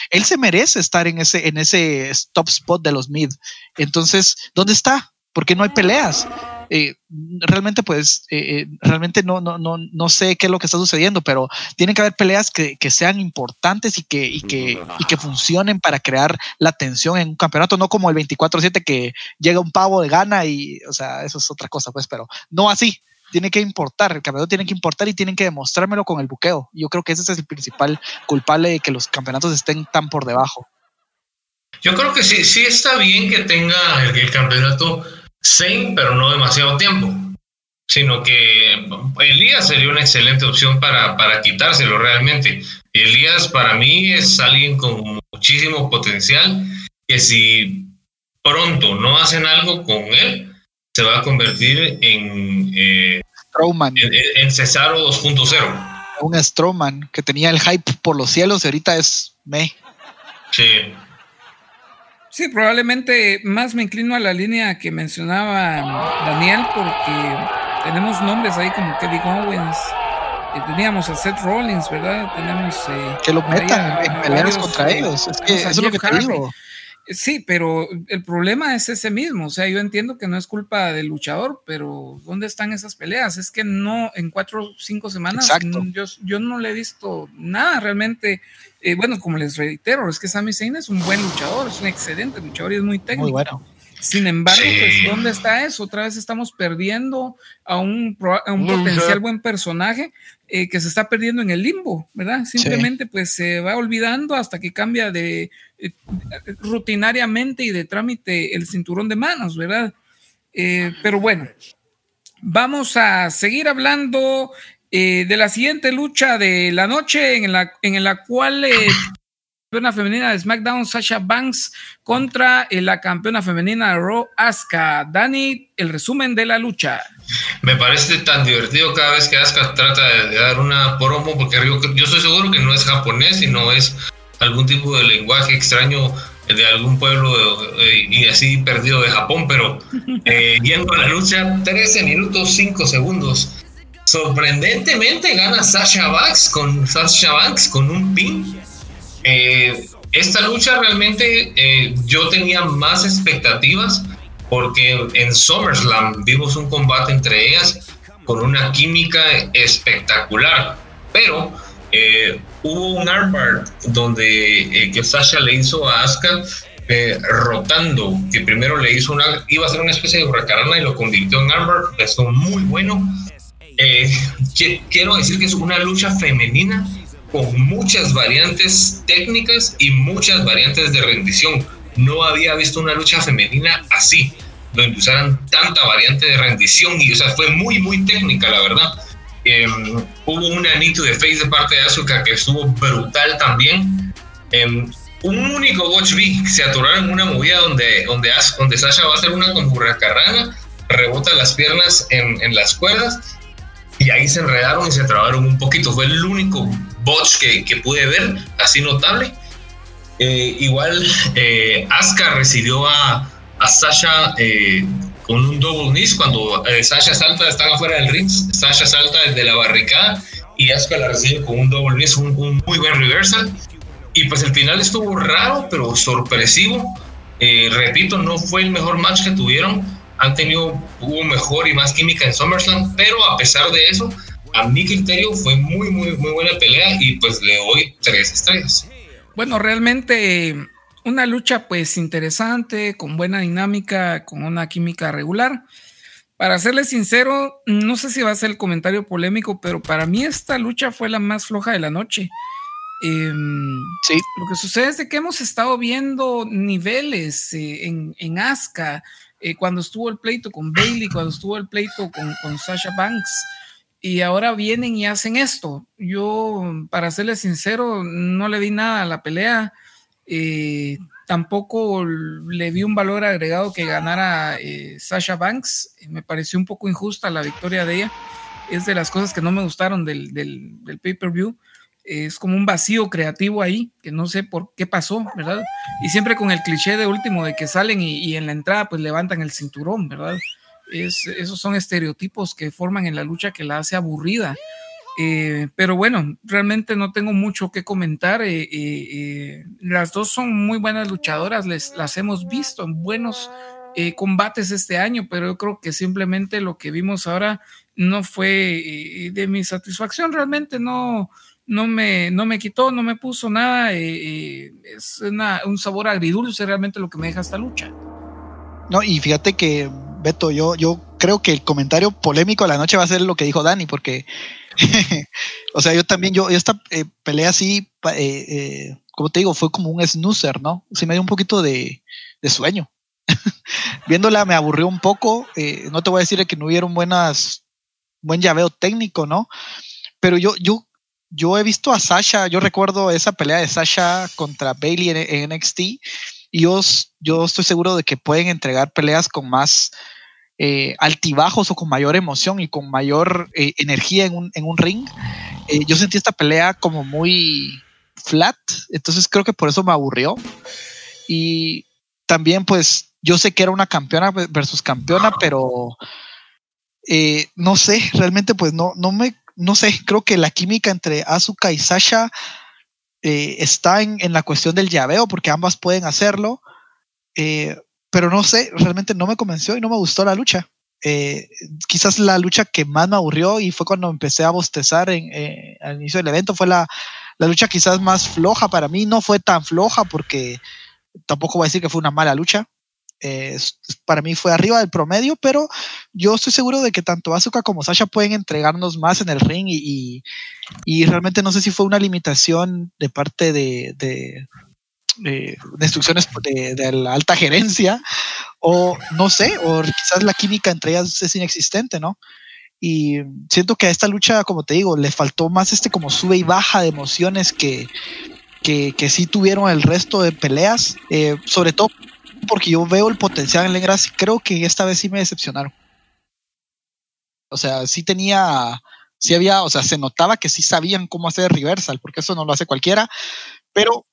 él se merece estar en ese, en ese top spot de los mid. Entonces, ¿dónde está? ¿Por qué no hay peleas? Eh, realmente, pues, eh, eh, realmente no, no, no, no sé qué es lo que está sucediendo, pero tiene que haber peleas que, que sean importantes y que, y que, y que funcionen para crear la tensión en un campeonato, no como el 24-7 que llega un pavo de gana y, o sea, eso es otra cosa, pues, pero no así tiene que importar, el campeonato tiene que importar y tienen que demostrármelo con el buqueo. Yo creo que ese es el principal culpable de que los campeonatos estén tan por debajo. Yo creo que sí, sí está bien que tenga el, campeonato same, pero no demasiado tiempo. Sino que Elías sería una excelente opción para, para quitárselo realmente. Elías para mí es alguien con muchísimo potencial que si pronto no hacen algo con él, se va a convertir en, eh, en, Cesaro 2.0. Un Strowman que tenía el hype por los cielos y ahorita es me. Sí. Sí, probablemente más me inclino a la línea que mencionaba Daniel porque tenemos nombres ahí como Kevin Owens, eh, teníamos a Seth Rollins, ¿verdad? Tenemos... Eh, que lo metan en peleas contra ellos, es que eso es lo que te digo. Sí, pero el problema es ese mismo. O sea, yo entiendo que no es culpa del luchador, pero ¿dónde están esas peleas? Es que no, en cuatro o cinco semanas, yo, yo, no le he visto nada realmente. Eh, bueno, como les reitero, es que Sami Zayn es un buen luchador, es un excelente luchador y es muy técnico. Muy bueno. Sin embargo, pues, ¿dónde está eso? Otra vez estamos perdiendo a un, un potencial buen personaje eh, que se está perdiendo en el limbo, ¿verdad? Simplemente pues se va olvidando hasta que cambia de eh, rutinariamente y de trámite el cinturón de manos, ¿verdad? Eh, pero bueno, vamos a seguir hablando de la siguiente lucha de la noche en la, en la cual campeona femenina de SmackDown, Sasha Banks, contra eh, la campeona femenina de Raw, Asuka. Dani, el resumen de la lucha. Me parece tan divertido cada vez que Asuka trata de, dar una promo, porque yo, estoy seguro que no es japonés, sino es algún tipo de lenguaje extraño de algún pueblo eh, y así perdido de Japón, pero eh, yendo a la lucha, 13 minutos 5 segundos. Sorprendentemente gana Sasha Banks con Sasha Banks con un pin eh, esta lucha realmente eh, yo tenía más expectativas porque en SummerSlam vimos un combate entre ellas con una química espectacular, pero eh, hubo un armbar donde que Sasha le hizo a Asuka rotando, que primero le hizo una, iba a ser una especie de huracarana y lo convirtió en armbar, eso muy bueno. quiero decir que es una lucha femenina con muchas variantes técnicas y muchas variantes de rendición. No había visto una lucha femenina así, donde usaran tanta variante de rendición y, o sea, fue muy, muy técnica, la verdad. Em, hubo un anito de face de parte de Asuka que estuvo brutal también. Em, un único Watch B se atoraron en una movida donde, donde, donde Sasha va a hacer una con carrana, rebota las piernas en, en las cuerdas y ahí se enredaron y se trabaron un poquito. Fue el único botch que, que pude ver, así notable. Eh, igual, eh, Asuka recibió a, a Sasha eh, con un double knees cuando eh, Sasha salta, están afuera del ring, Sasha salta desde la barricada y Asuka la recibe con un double knees, un, un muy buen reversal. Y pues el final estuvo raro, pero sorpresivo. repito, no fue el mejor match que tuvieron. Han tenido, hubo mejor y más química en SummerSlam, pero a pesar de eso, a mi criterio fue muy, muy, muy buena pelea y pues le doy tres estrellas. Bueno, realmente una lucha pues interesante, con buena dinámica, con una química regular. Para serle sincero, no sé si va a ser el comentario polémico, pero para mí esta lucha fue la más floja de la noche. Em, sí. Lo que sucede es de que hemos estado viendo niveles eh, en, en Asuka, eh, cuando estuvo el pleito con Bailey, cuando estuvo el pleito con, con Sasha Banks y ahora vienen y hacen esto. Yo, para serles sincero, no le di nada a la pelea. Eh, tampoco le vi un valor agregado que ganara eh, Sasha Banks. Me pareció un poco injusta la victoria de ella. Es de las cosas que no me gustaron del, del, pay-per-view es como un vacío creativo ahí, que no sé por qué pasó, ¿verdad? Y siempre con el cliché de último de que salen y, en la entrada pues levantan el cinturón, ¿verdad? Es, esos son estereotipos que forman en la lucha que la hace aburrida. Eh, pero bueno, realmente no tengo mucho que comentar. Eh, eh, las dos son muy buenas luchadoras, les, las hemos visto en buenos combates este año, pero yo creo que simplemente lo que vimos ahora no fue de mi satisfacción, realmente no, no me, no me quitó, no me puso nada. es un sabor agridulce realmente lo que me deja esta lucha. No, y fíjate que, Beto, yo, yo creo que el comentario polémico de la noche va a ser lo que dijo Dani, porque, o sea, yo también, yo, esta eh, pelea así, eh, eh, como te digo, fue como un snoozer, ¿no? Sí me dio un poquito de, de sueño. Viéndola me aburrió un poco, no te voy a decir que no hubiera un buenas, buen llaveo técnico, ¿no? Pero yo, yo yo he visto a Sasha, yo recuerdo esa pelea de Sasha contra Bailey en, NXT y yo, yo, estoy seguro de que pueden entregar peleas con más eh, altibajos o con mayor emoción y con mayor eh, energía en un, en un ring. Eh, yo sentí esta pelea como muy flat, entonces creo que por eso me aburrió. Y también pues yo sé que era una campeona versus campeona, pero no sé, realmente pues no, no me no sé, creo que la química entre Asuka y Sasha está en, la cuestión del llaveo, porque ambas pueden hacerlo, pero no sé, realmente no me convenció y no me gustó la lucha. Eh, quizás la lucha que más me aburrió y fue cuando empecé a bostezar en, al inicio del evento, fue la, la lucha quizás más floja para mí, no fue tan floja porque tampoco voy a decir que fue una mala lucha, para mí fue arriba del promedio, pero yo estoy seguro de que tanto Asuka como Sasha pueden entregarnos más en el ring y, y, realmente no sé si fue una limitación de parte de, de, instrucciones de, la alta gerencia o no sé, o quizás la química entre ellas es inexistente, ¿no? Y siento que a esta lucha, como te digo, le faltó más este como sube y baja de emociones que, que, que sí tuvieron el resto de peleas, eh, sobre todo porque yo veo el potencial en Legras y creo que esta vez sí me decepcionaron. O sea, sí tenía, sí había, o sea, se notaba que sí sabían cómo hacer reversal, porque eso no lo hace cualquiera, pero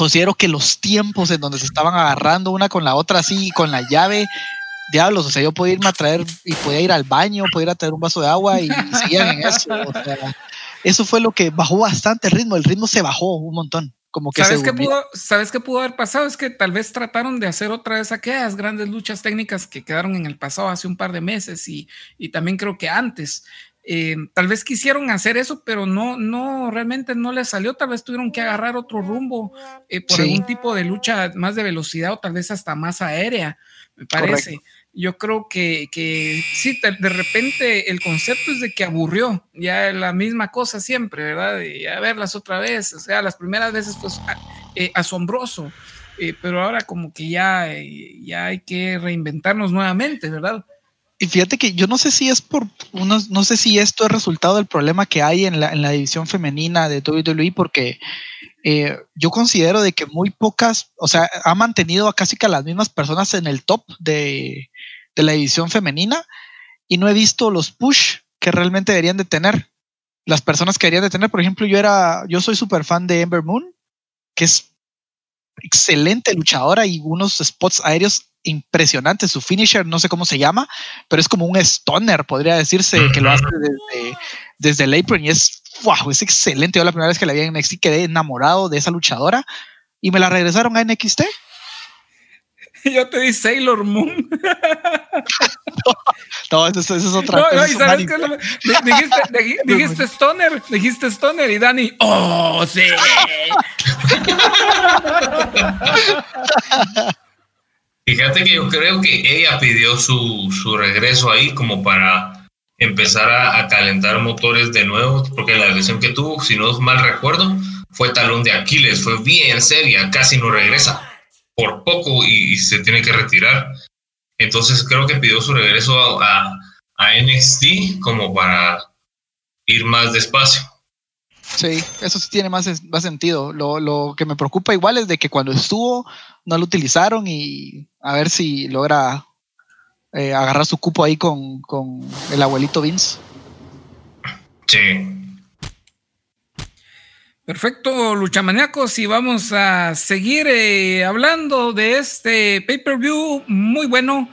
considero que los tiempos en donde se estaban agarrando una con la otra así, con la llave, diablos, o sea, yo podía irme a traer y podía ir al baño, podía ir a traer un vaso de agua y, seguían en eso. eso fue lo que bajó bastante el ritmo, el ritmo se bajó un montón. ¿Sabes, qué pudo, ¿Sabes qué pudo haber pasado? Es que tal vez trataron de hacer otra de aquellas grandes luchas técnicas que quedaron en el pasado hace un par de meses y, y también creo que antes. Eh, tal vez quisieron hacer eso, pero no, no, realmente no les salió. Tal vez tuvieron que agarrar otro rumbo eh, por algún tipo de lucha más de velocidad o tal vez hasta más aérea, me parece yo creo que, que sí, de, repente el concepto es de que aburrió, ya la misma cosa siempre, ¿verdad? Y a verlas otra vez, o sea, las primeras veces fue eh, asombroso, pero ahora como que ya, ya hay que reinventarnos nuevamente, ¿verdad? Y fíjate que yo no sé si es por, uno, no sé si esto es resultado del problema que hay en la, en la división femenina de WWE, porque eh, yo considero de que muy pocas, o sea, ha mantenido a casi que a las mismas personas en el top de, de la edición femenina y no he visto los push que realmente deberían de tener. Las personas que deberían de tener, por ejemplo, yo era, yo soy súper fan de Ember Moon, que es excelente luchadora y unos spots aéreos impresionantes. Su finisher, no sé cómo se llama, pero es como un stoner, podría decirse, que lo hace desde, desde el apron y es, wow, es excelente. Yo la primera vez que la vi en NXT quedé enamorado de esa luchadora y me la regresaron a NXT. Yo te di Sailor Moon. no, eso, es otra cosa. dijiste, dijiste Stoner, dijiste Stoner y Dani, oh, sí. Fíjate que yo creo que ella pidió su, su regreso ahí como para empezar a, calentar motores de nuevo, porque la lesión que tuvo, si no mal recuerdo, fue talón de Aquiles, fue bien seria, casi no regresa por poco y, se tiene que retirar. Entonces creo que pidió su regreso a, a, NXT como para ir más despacio. Sí, eso sí tiene más, más sentido. Lo, lo, que me preocupa igual es de que cuando estuvo no lo utilizaron y a ver si logra eh, agarrar su cupo ahí con, con el abuelito Vince. Sí. Perfecto, luchamaníacos, y vamos a seguir eh, hablando de este pay-per-view muy bueno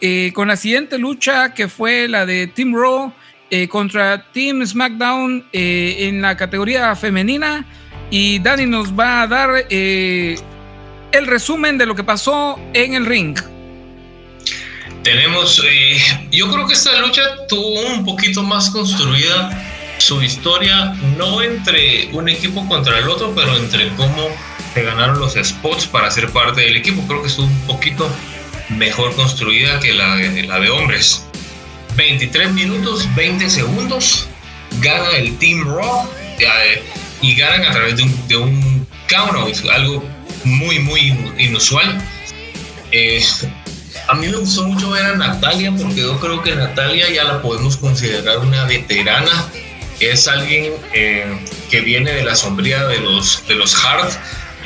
eh, con la siguiente lucha que fue la de Team Raw eh, contra Team SmackDown en la categoría femenina y Dani nos va a dar el resumen de lo que pasó en el ring. Tenemos, yo creo que esta lucha tuvo un poquito más construida su historia, no entre un equipo contra el otro, pero entre cómo se ganaron los spots para ser parte del equipo. Creo que estuvo un poquito mejor construida que la de, la de hombres. 23 minutos, 20 segundos, gana el Team Raw eh, y ganan a través de un, de un algo muy, muy inusual. Eh, a mí me gustó mucho ver a Natalia porque yo creo que Natalia ya la podemos considerar una veterana es alguien eh, que viene de la sombría de los, de los Hard,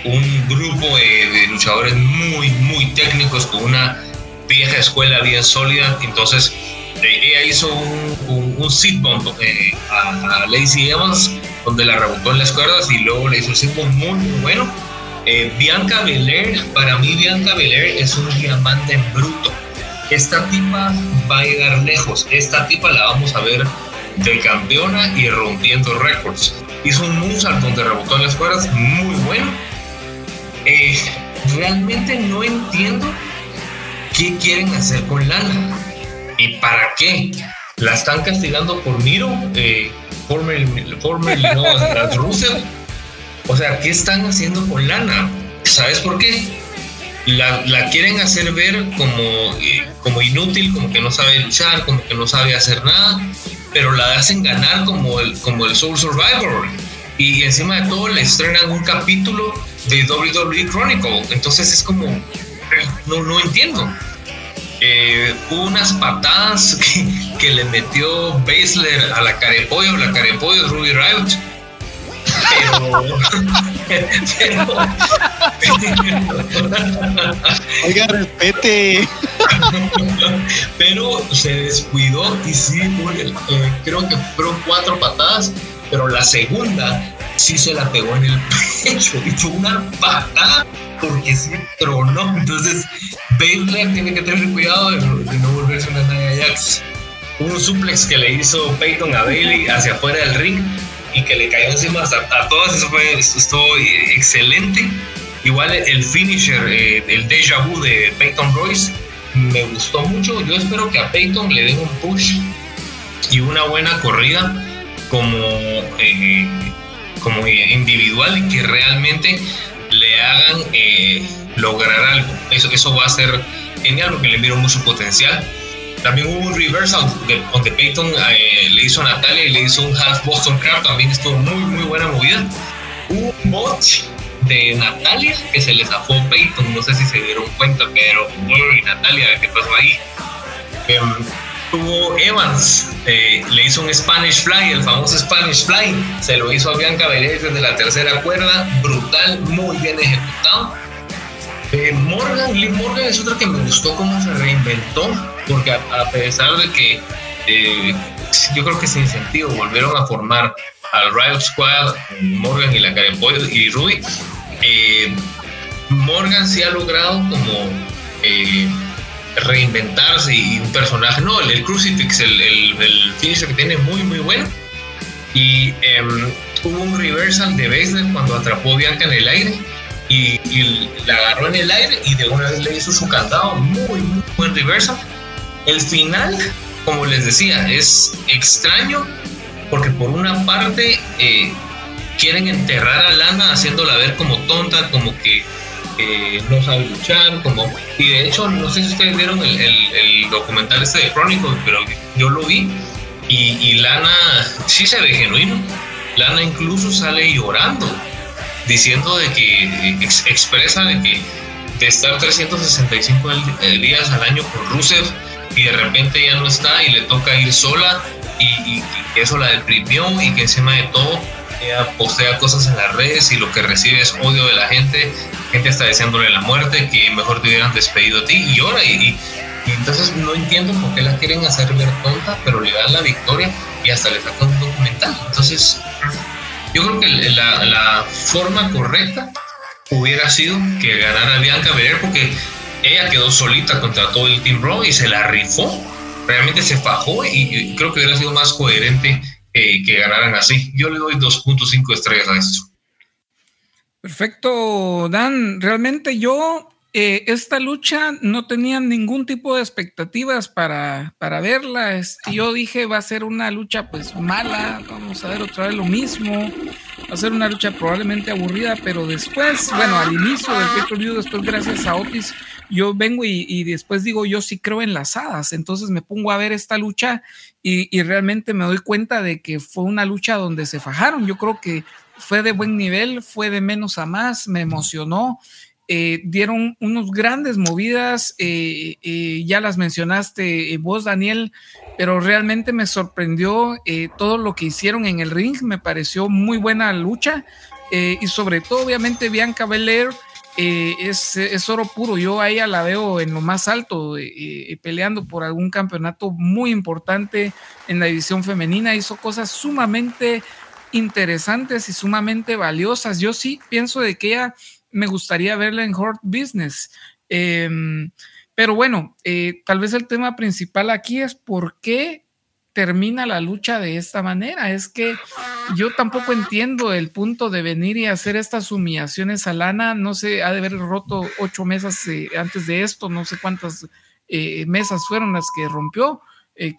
un grupo de, luchadores muy, muy técnicos con una vieja escuela bien sólida. Entonces, eh, ella hizo un, un, sit bump eh, a, Lacey Evans, donde la rebotó en las cuerdas y luego le hizo un sit muy bueno. Bianca Belair, para mí Bianca Belair es un diamante bruto. Esta tipa va a llegar lejos. Esta tipa la vamos a ver de campeona y rompiendo récords. Hizo un moonsault donde rebotó en las cuerdas muy bueno. Eh, realmente no entiendo qué quieren hacer con Lana y para qué. La están castigando por Miro, eh, former, no, Russell. O sea, ¿qué están haciendo con Lana? ¿Sabes por qué? La, la quieren hacer ver como, eh, como inútil, como que no sabe luchar, como que no sabe hacer nada pero la hacen ganar como el, como el Soul Survivor. Y encima de todo le estrenan un capítulo de WWE Chronicle. Entonces es como, no, no entiendo. Eh, unas patadas que, le metió Baszler a la carepollo, la carepollo Ruby Riot. Pero, Oiga, respete. pero se descuidó y sí, eh, creo que fueron cuatro patadas, pero la segunda sí se la pegó en el pecho y fue una patada porque sí tronó. Entonces, Baylor tiene que tener cuidado de, no volverse una Nia Jax. Un suplex que le hizo Peyton a Bailey hacia afuera del ring y que le cayó encima a, todas, eso fue, estuvo excelente. Igual el finisher, eh, el déjà vu de Peyton Royce, me gustó mucho. Yo espero que a Peyton le den un push y una buena corrida como, eh, como individual y que realmente le hagan eh, lograr algo. Eso, eso va a ser genial porque le miro mucho potencial. También hubo un reversal donde Peyton eh, le hizo a Natalia y le hizo un half Boston Crab. También estuvo muy, muy buena movida. Hubo un botch de Natalia que se le zafó Peyton. No sé si se dieron cuenta, pero uy, Natalia, ¿qué pasó ahí? Em, tuvo Evans, eh, le hizo un Spanish Fly, el famoso Spanish Fly. Se lo hizo a Bianca Belair desde la tercera cuerda. Brutal, muy bien ejecutado. Eh, Morgan, Lee Morgan es otra que me gustó cómo se reinventó, porque a, pesar de que eh, yo creo que sin sentido volvieron a formar al Riot Squad, Morgan y la Karen Boyle y Ruby, eh, Morgan sí ha logrado como reinventarse y un personaje, no, el, Crucifix, el, el, finisher que tiene muy, muy bueno. Y em, hubo un reversal de Baszler cuando atrapó Bianca en el aire y, la agarró en el aire y de una vez le hizo su candado, muy, muy buen reversal. El final, como les decía, es extraño porque por una parte eh, quieren enterrar a Lana haciéndola ver como tonta, como que no sabe luchar, como y de hecho no sé si ustedes vieron el, el, documental este de Chronicle, pero yo lo vi y, y Lana sí se ve genuino. Lana incluso sale llorando diciendo de que expresa de que de estar 365 días al año con Rusev y de repente ya no está y le toca ir sola y, eso la deprimió y que encima de todo ella postea cosas en las redes y lo que recibe es odio de la gente, gente está deseándole la muerte, que mejor te hubieran despedido a ti y ahora y, entonces no entiendo por qué la quieren hacer ver tonta, pero le dan la victoria y hasta le sacan un documental. Entonces, yo creo que la, la forma correcta hubiera sido que ganara Bianca Belair porque ella quedó solita contra todo el Team Raw y se la rifó. Realmente se fajó y, creo que hubiera sido más coherente eh, que ganaran así. Yo le doy 2.5 estrellas a esto. Perfecto, Dan. Realmente yo eh, esta lucha no tenía ningún tipo de expectativas para, para verla. yo dije va a ser una lucha pues mala, vamos a ver otra vez lo mismo. Va a ser una lucha probablemente aburrida, pero después, bueno, al inicio del pay per después gracias a Otis, yo vengo y, después digo, yo sí creo en las hadas. Entonces me pongo a ver esta lucha y, realmente me doy cuenta de que fue una lucha donde se fajaron. Yo creo que fue de buen nivel, fue de menos a más, me emocionó. Eh, dieron unos grandes movidas, eh, eh, ya las mencionaste vos, Daniel, pero realmente me sorprendió todo lo que hicieron en el ring, me pareció muy buena lucha y sobre todo, obviamente, Bianca Belair. Es, es, oro puro. Yo a ella la veo en lo más alto, peleando por algún campeonato muy importante en la división femenina. Hizo cosas sumamente interesantes y sumamente valiosas. Yo sí pienso de que ella me gustaría verla en Hurt Business. Em, pero bueno, eh, tal vez el tema principal aquí es por qué termina la lucha de esta manera. Es que yo tampoco entiendo el punto de venir y hacer estas humillaciones a Lana. No sé, ha de haber roto ocho mesas eh, antes de esto, no sé cuántas eh, mesas fueron las que rompió.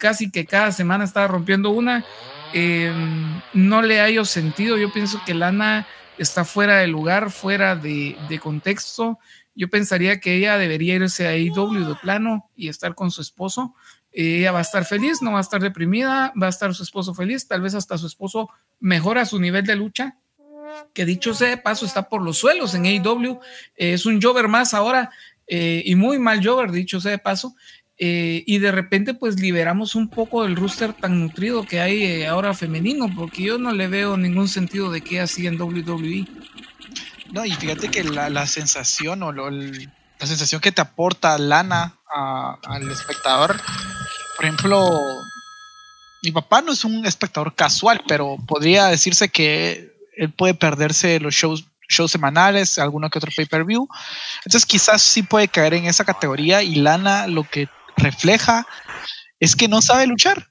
casi que cada semana estaba rompiendo una. Em, no le hallo sentido. Yo pienso que Lana está fuera de lugar, fuera de, contexto. Yo pensaría que ella debería irse a IW de plano y estar con su esposo. Ella va a estar feliz, no va a estar deprimida, va a estar su esposo feliz, tal vez hasta su esposo mejora su nivel de lucha, que dicho sea de paso está por los suelos en AEW, es un Jover más ahora eh, y muy mal Jover, dicho sea de paso, eh, y de repente pues liberamos un poco del rooster tan nutrido que hay eh, ahora femenino, porque yo no le veo ningún sentido de que así en WWE. No, y fíjate que la, sensación o la sensación que te aporta lana al espectador, por ejemplo, mi papá no es un espectador casual, pero podría decirse que él puede perderse los shows shows semanales, alguno que otro pay-per-view. Entonces quizás sí puede caer en esa categoría y Lana lo que refleja es que no sabe luchar.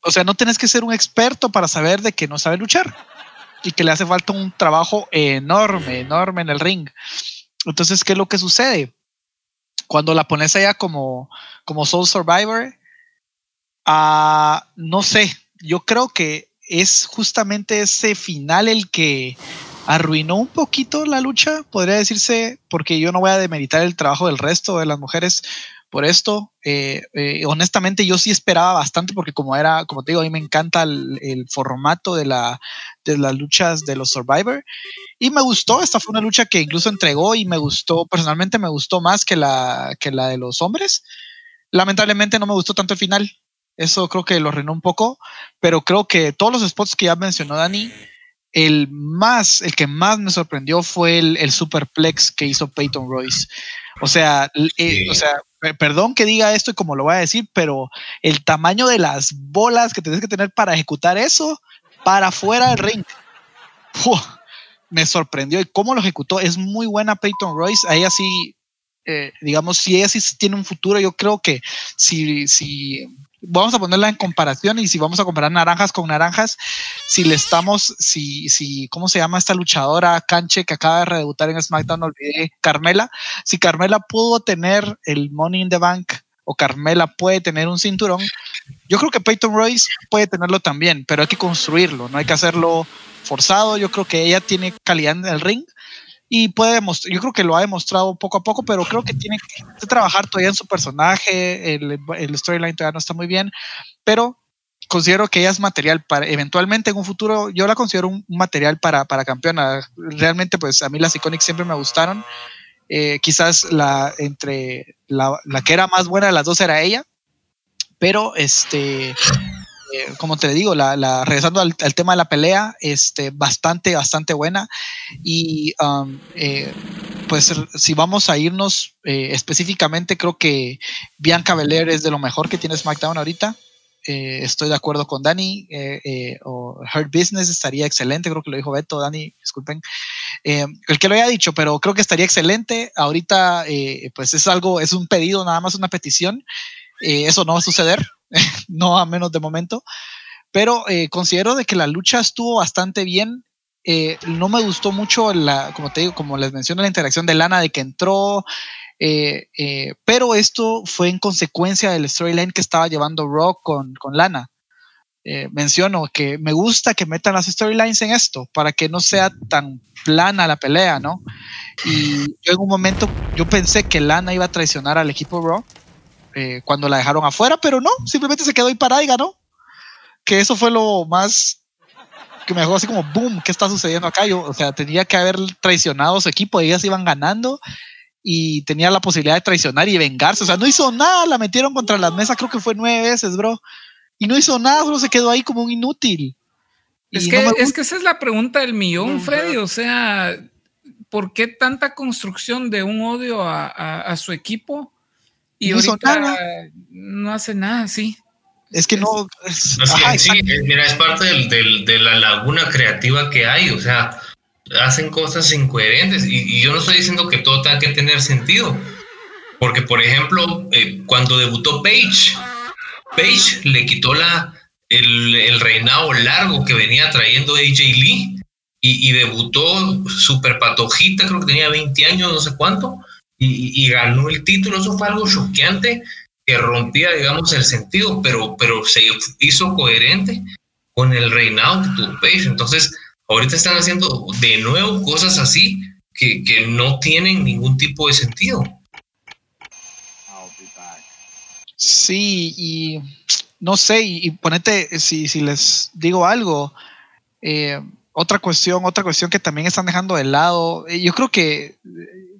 O sea, no tienes que ser un experto para saber de que no sabe luchar y que le hace falta un trabajo enorme, enorme en el ring. Entonces, ¿qué es lo que sucede? Cuando la pones allá como, como Soul Survivor, ah, no sé, yo creo que es justamente ese final el que arruinó un poquito la lucha, podría decirse, porque yo no voy a demeritar el trabajo del resto de las mujeres, por esto. Eh, eh, honestamente, yo sí esperaba bastante porque como era, como te digo, a mí me encanta el, formato de, la, de las luchas de los Survivor. Y me gustó, esta fue una lucha que incluso entregó y me gustó, personalmente me gustó más que la, que la de los hombres. Lamentablemente no me gustó tanto el final. Eso creo que lo renó un poco, pero creo que todos los spots que ya mencionó Dani, el más, el que más me sorprendió fue el, el superplex que hizo Peyton Royce. O sea, eh, o sea, perdón que diga esto y como lo voy a decir, pero el tamaño de las bolas que tienes que tener para ejecutar eso para fuera del ring. me sorprendió y cómo lo ejecutó. Es muy buena Peyton Royce. A ella sí, eh, digamos, si ella sí tiene un futuro, yo creo que si, si vamos a ponerla en comparación y si vamos a comparar naranjas con naranjas, si le estamos, si, si, ¿cómo se llama esta luchadora Canche que acaba de redebutar en SmackDown? Olvidé, Carmela. Si Carmela pudo tener el Money in the Bank o Carmela puede tener un cinturón, yo creo que Peyton Royce puede tenerlo también, pero hay que construirlo, no hay que hacerlo forzado. Yo creo que ella tiene calidad en el ring y puede demostrar, yo creo que lo ha demostrado poco a poco, pero creo que tiene que trabajar todavía en su personaje, el, el storyline todavía no está muy bien, pero considero que ella es material para, eventualmente en un futuro, yo la considero un, material para, para campeona. Realmente, pues a mí las Iconics siempre me gustaron. Eh, quizás la entre la, la, que era más buena de las dos era ella, pero este como te digo, la, la regresando al, tema de la pelea, este, bastante, bastante buena. Y um, eh, pues si vamos a irnos eh, específicamente, creo que Bianca Belair es de lo mejor que tiene SmackDown ahorita. Eh, estoy de acuerdo con Dani, o Her Business estaría excelente, creo que lo dijo Beto, Dani, disculpen, el que lo haya dicho, pero creo que estaría excelente. Ahorita, pues es algo, es un pedido, nada más una petición. eso no va a suceder, no a menos de momento, pero considero de que la lucha estuvo bastante bien eh, no me gustó mucho, la, como te digo, como les mencioné, la interacción de Lana de que entró, eh, eh, pero esto fue en consecuencia del storyline que estaba llevando Rock con, con Lana. menciono que me gusta que metan las storylines en esto para que no sea tan plana la pelea, ¿no? Y yo en un momento yo pensé que Lana iba a traicionar al equipo Raw cuando la dejaron afuera, pero no, simplemente se quedó ahí parada y ganó. Que eso fue lo más que me dejó así como, boom, ¿qué está sucediendo acá? Yo, o sea, tenía que haber traicionado a su equipo, ellas iban ganando y tenía la posibilidad de traicionar y vengarse. O sea, no hizo nada, la metieron contra la mesa, creo que fue nueve veces, bro. Y no hizo nada, solo se quedó ahí como un inútil. Es que, es que esa es la pregunta del millón, Freddy. O sea, ¿por qué tanta construcción de un odio a, su equipo? Y no ahorita no hace nada, sí. Es que no. Es, sí, mira, es parte del, de la laguna creativa que hay, o sea, hacen cosas incoherentes y, yo no estoy diciendo que todo tenga que tener sentido, porque por ejemplo, eh, cuando debutó Paige, Paige le quitó la, el, reinado largo que venía trayendo AJ Lee y, debutó super patojita, creo que tenía 20 años, no sé cuánto, y, y ganó el título, eso fue algo choqueante que rompía, digamos, el sentido, pero, pero se hizo coherente con el reinado que tuvo Page. Entonces, ahorita están haciendo de nuevo cosas así que, que no tienen ningún tipo de sentido. Sí, y no sé, y, ponete, si, si, les digo algo, eh, otra cuestión, otra cuestión que también están dejando de lado, eh, yo creo que,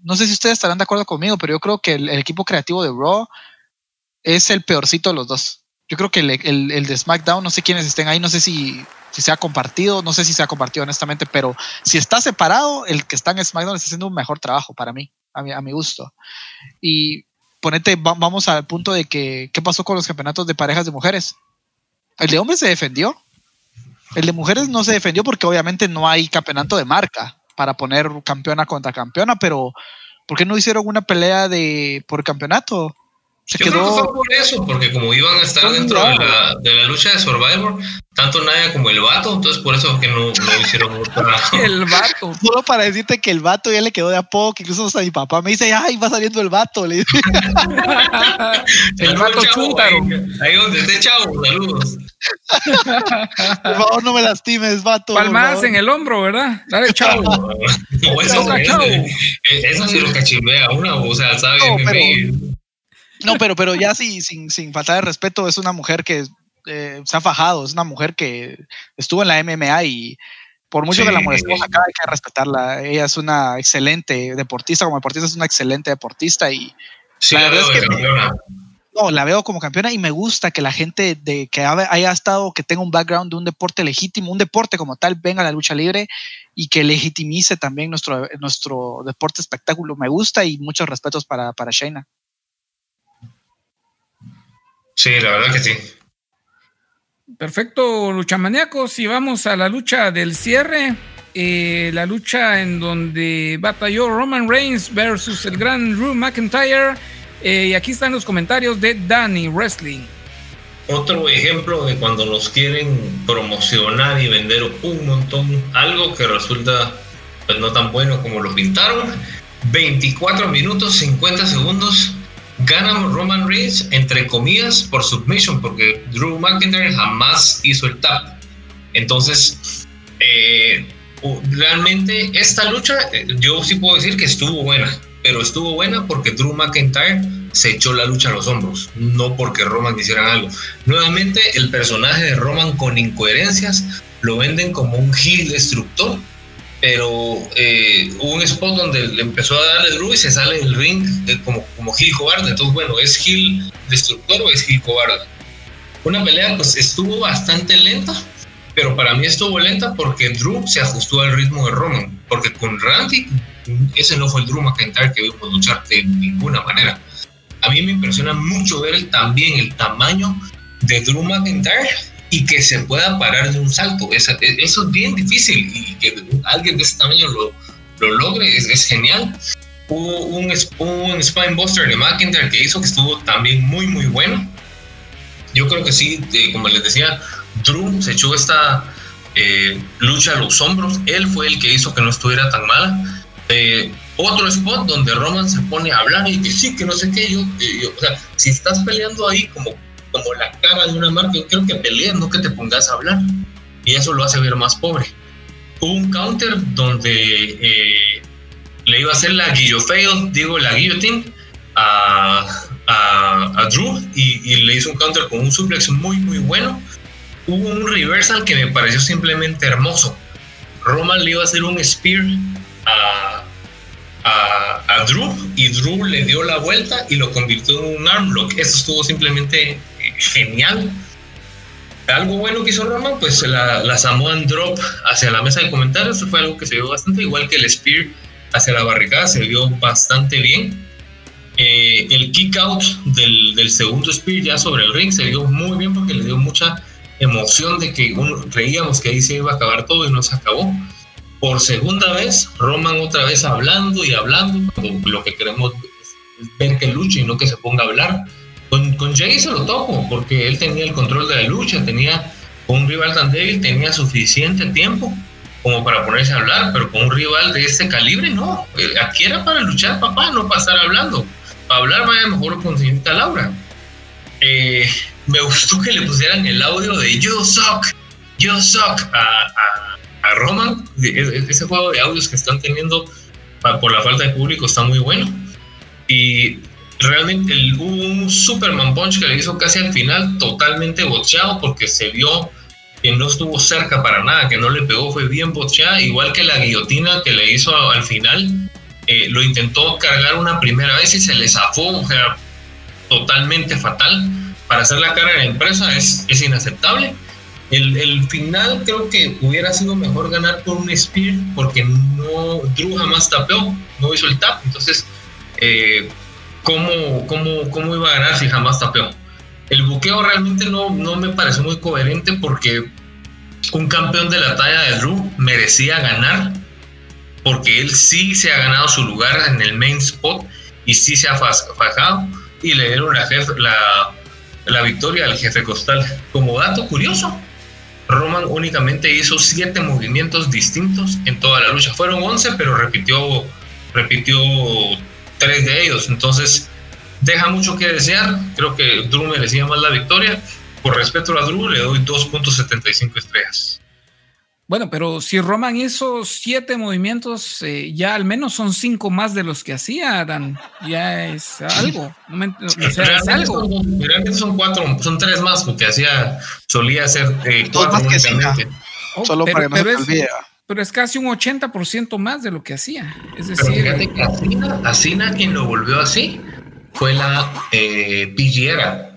no sé si ustedes estarán de acuerdo conmigo, pero yo creo que el equipo creativo de Raw es el peorcito de los dos. Yo creo que el, de SmackDown, no sé quiénes estén ahí, no sé si, se ha compartido, no sé si se ha compartido honestamente, pero si está separado, el que está en SmackDown está haciendo un mejor trabajo para mí, a mi, a mi gusto. Y ponete, vamos al punto de que, ¿qué pasó con los campeonatos de parejas de mujeres? El de hombres se defendió. El de mujeres no se defendió porque obviamente no hay campeonato de marca para poner campeona contra campeona, pero ¿por qué no hicieron una pelea de por campeonato? Se Yo quedó... creo que fue por eso, porque como iban a estar dentro de la, de la, lucha de Survivor, tanto Naya como el vato, entonces por eso que no, no hicieron otra. el vato. Solo para decirte que el vato ya le quedó de a poco, incluso hasta mi papá me dice, ay, va saliendo el vato. Le dice. el vato chúntaro. Ahí, donde esté chavo, saludos. por favor, no me lastimes, vato. Palmadas en el hombro, ¿verdad? Dale, chavo. no, eso, eso sí lo cachimbea una, o sea, ¿sabes? No, no, pero, pero ya sí, sin, sin falta de respeto, es una mujer que eh, se ha fajado, es una mujer que estuvo en la MMA y por mucho que la molestemos acá hay que respetarla. Ella es una excelente deportista, como deportista es una excelente deportista y sí, la, verdad es que no, la veo como campeona y me gusta que la gente de que haya estado, que tenga un background de un deporte legítimo, un deporte como tal, venga a la lucha libre y que legitimice también nuestro, nuestro deporte espectáculo. Me gusta y muchos respetos para, para Shayna. Sí, la verdad que sí. Perfecto, luchamaníacos. Y vamos a la lucha del cierre. Eh, la lucha en donde batalló Roman Reigns versus el gran Drew McIntyre. Eh, y aquí están los comentarios de Danny Wrestling. Otro ejemplo de cuando nos quieren promocionar y vender un montón, algo que resulta pues, no tan bueno como lo pintaron. 24 minutos 50 segundos Gana Roman Reigns, entre comillas, por submission, porque Drew McIntyre jamás hizo el tap. Entonces, eh, realmente esta lucha, eh, yo sí puedo decir que estuvo buena, pero estuvo buena porque Drew McIntyre se echó la lucha a los hombros, no porque Roman hiciera algo. Nuevamente, el personaje de Roman con incoherencias lo venden como un heel destructor pero eh, hubo un spot donde le empezó a darle Drew y se sale del ring eh, como, como Gil cobarde. Entonces, bueno, ¿es Gil destructor o es Gil cobarde? una pelea pues estuvo bastante lenta, pero para mí estuvo lenta porque Drew se ajustó al ritmo de Roman, porque con Randy ese no fue el Drew McIntyre que vimos luchar de ninguna manera. A mí me impresiona mucho ver también el tamaño de Drew McIntyre y que se pueda parar de un salto. Eso, es bien difícil y que alguien de ese tamaño lo, lo logre es, genial. Hubo un, un Spinebuster de McIntyre que hizo que estuvo también muy, muy bueno. Yo creo que sí, como les decía, Drew se echó esta eh, lucha a los hombros. Él fue el que hizo que no estuviera tan mala. Eh, otro spot donde Roman se pone a hablar y que sí, que no sé qué. Yo, o sea, si estás peleando ahí como, como la cara de una marca, yo creo que pelees, no que te pongas a hablar. Y eso lo hace ver más pobre. Hubo un counter donde eh, le iba a hacer la guillotine, digo, la guillotine a, a, Drew y, y, le hizo un counter con un suplex muy, muy bueno. Hubo un reversal que me pareció simplemente hermoso. Roman le iba a hacer un spear a, a, Drew y Drew le dio la vuelta y lo convirtió en un armlock. Eso estuvo simplemente genial. Algo bueno que hizo Roman, pues la, la Samoan Drop hacia la mesa de comentarios fue algo que se vio bastante, igual que el Spear hacia la barricada se vio bastante bien. Eh, el kick out del, del, segundo Spear ya sobre el ring se vio muy bien porque le dio mucha emoción de que uno, creíamos que ahí se iba a acabar todo y no se acabó por segunda vez, Roman otra vez hablando y hablando, lo que queremos es ver que luche y no que se ponga a hablar. Con, con Jay se lo toco, porque él tenía el control de la lucha, tenía un rival tan débil, tenía suficiente tiempo como para ponerse a hablar, pero con un rival de este calibre, no. Eh, aquí era para luchar, papá, no para estar hablando. Para hablar vaya mejor con señorita Laura. Eh, me gustó que le pusieran el audio de You Suck, You Suck a a Roman, e, e, ese juego de audios que están teniendo por la falta de público está muy bueno. Y realmente el, hubo un Superman Punch que le hizo casi al final totalmente bocheado porque se vio que no estuvo cerca para nada, que no le pegó, fue bien bocheada, igual que la guillotina que le hizo al final. Eh, lo intentó cargar una primera vez y se le zafó, o sea, totalmente fatal. Para hacer la cara de la empresa es, es inaceptable. El, final creo que hubiera sido mejor ganar por un Spear porque no Drew jamás tapeó, no hizo el tap. Entonces, eh, ¿cómo, cómo, cómo, iba a ganar si jamás tapeó? El buqueo realmente no, no me pareció muy coherente porque un campeón de la talla de Drew merecía ganar porque él sí se ha ganado su lugar en el main spot y sí se ha fajado y le dieron la, la, la victoria al jefe costal. Como dato curioso, Roman únicamente hizo siete movimientos distintos en toda la lucha. Fueron 11, pero repitió, repitió tres de ellos. Entonces, deja mucho que desear. Creo que Drew merecía más la victoria. Por respeto a Drew, le doy 2.75 estrellas. Bueno, pero si Roman hizo siete movimientos, eh, ya al menos son cinco más de los que hacía Dan. Ya es algo. es algo. Son, son cuatro, son tres más porque hacía, solía hacer eh, cuatro oh, Solo pero, para que no se pero es casi un 80% más de lo que hacía. Es decir, fíjate que Asina, quien lo volvió así fue la eh,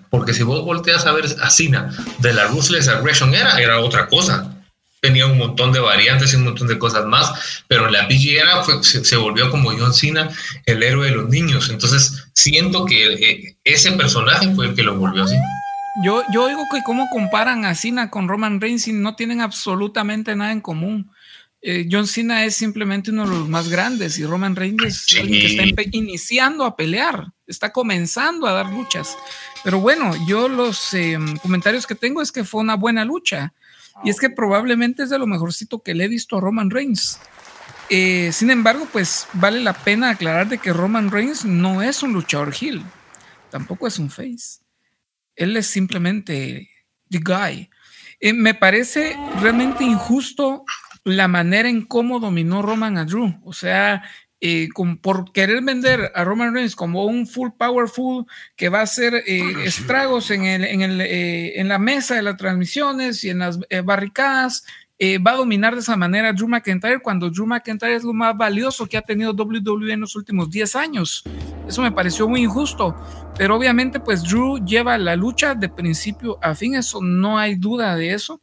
Porque si vos volteas a ver Asina de la Ruthless Aggression era, era otra cosa tenía un montón de variantes y un montón de cosas más, pero la PG era se, volvió como John Cena, el héroe de los niños. Entonces siento que eh, ese personaje fue el que lo volvió así. Yo, yo digo que cómo comparan a Cena con Roman Reigns y no tienen absolutamente nada en común. Eh, John Cena es simplemente uno de los más grandes y Roman Reigns es alguien que está iniciando a pelear, está comenzando a dar luchas. Pero bueno, yo los em, comentarios que tengo es que fue una buena lucha. Y es que probablemente es de lo mejorcito que le he visto a Roman Reigns. Eh, sin embargo, pues vale la pena aclarar de que Roman Reigns no es un luchador heel, tampoco es un face. Él es simplemente the guy. Eh, me parece realmente injusto la manera en cómo dominó Roman a Drew. O sea, eh, por querer vender a Roman Reigns como un full powerful que va a hacer eh, estragos en, el, en, el, eh, en, la mesa de las transmisiones y en las barricadas va a dominar de esa manera a Drew McIntyre cuando Drew McIntyre es lo más valioso que ha tenido WWE en los últimos 10 años. Eso me pareció muy injusto, pero obviamente pues Drew lleva la lucha de principio a fin, eso no hay duda de eso.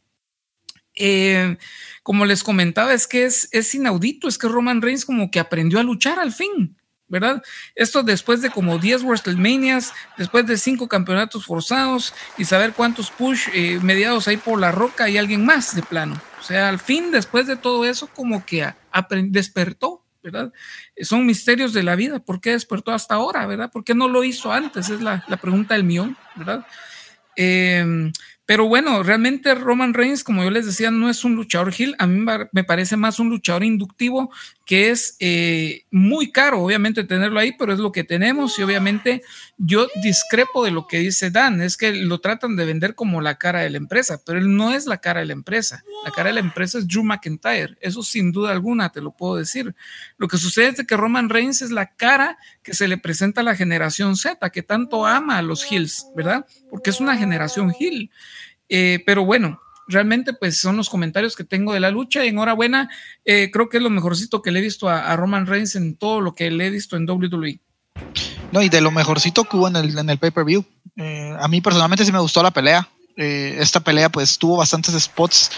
Eh, como les comentaba, es que es, es inaudito, es que Roman Reigns como que aprendió a luchar al fin. ¿verdad? Esto después de como 10 WrestleManias, después de 5 campeonatos forzados y saber cuántos push eh, mediados hay por la roca y alguien más de plano. O sea, al fin, después de todo eso, como que despertó, ¿verdad? Son misterios de la vida. ¿Por qué despertó hasta ahora, verdad? ¿Por qué no lo hizo antes? Es la, la pregunta del millón, ¿verdad? Eh, pero bueno, realmente Roman Reigns, como yo les decía, no es un luchador heel. A mí me parece más un luchador inductivo que es eh, muy caro, obviamente, tenerlo ahí, pero es lo que tenemos. Y obviamente yo discrepo de lo que dice Dan, es que lo tratan de vender como la cara de la empresa, pero él no es la cara de la empresa. La cara de la empresa es Drew McIntyre. Eso sin duda alguna te lo puedo decir. Lo que sucede es que Roman Reigns es la cara que se le presenta a la generación Z, que tanto ama a los heels, ¿verdad? Porque es una generación heel. Eh, pero bueno, realmente pues son los comentarios que tengo de la lucha enhorabuena, eh, creo que es lo mejorcito que le he visto a, Roman Reigns en todo lo que le he visto en WWE. No, y de lo mejorcito que hubo en el, en el pay-per-view. Eh, a mí personalmente sí me gustó la pelea. esta pelea pues tuvo bastantes spots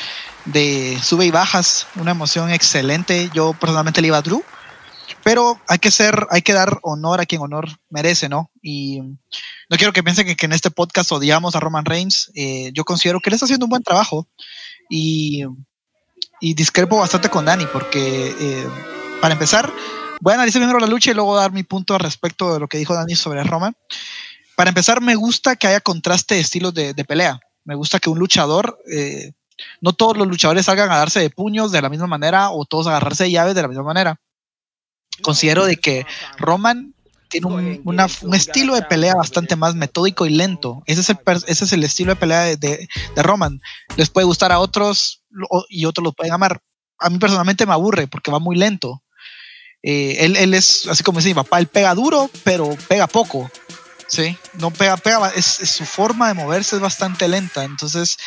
de sube y bajas, una emoción excelente. Yo personalmente le iba a Drew pero hay que ser, hay que dar honor a quien honor merece, ¿no? Y no quiero que piensen que, en este podcast odiamos a Roman Reigns. Eh, yo considero que él está haciendo un buen trabajo y, discrepo bastante con Dani, porque eh, para empezar, voy a analizar primero la lucha y luego dar mi punto al respecto de lo que dijo Dani sobre Roman. Para empezar, me gusta que haya contraste de estilos de, pelea. Me gusta que un luchador, eh, no todos los luchadores salgan a darse de puños de la misma manera o todos agarrarse de llaves de la misma manera considero de que Roman tiene un, estilo de pelea bastante más metódico y lento. Ese es el, ese es el estilo de pelea de, Roman. Les puede gustar a otros y otros lo pueden amar. A mí personalmente me aburre porque va muy lento. Eh, él, es, así como dice mi papá, él pega duro, pero pega poco. Sí, no pega, pega, es, su forma de moverse es bastante lenta. Entonces,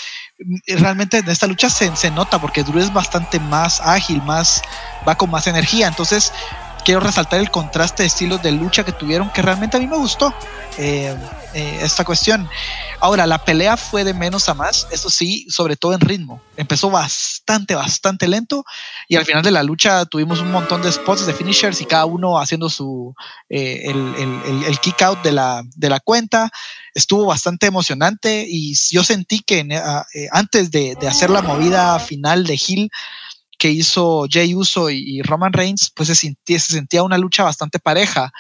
realmente en esta lucha se, se nota porque Drew es bastante más ágil, más, va con más energía. Entonces, quiero resaltar el contraste de estilos de lucha que tuvieron, que realmente a mí me gustó eh, eh, esta cuestión. Ahora, la pelea fue de menos a más, eso sí, sobre todo en ritmo. Empezó bastante, bastante lento y al final de la lucha tuvimos un montón de spots de finishers y cada uno haciendo su, eh, el, kick out de la, de la cuenta. Estuvo bastante emocionante y yo sentí que antes de, de hacer la movida final de Hill, que hizo Jay Uso y, Roman Reigns, pues se sentía, se sentía una lucha bastante pareja,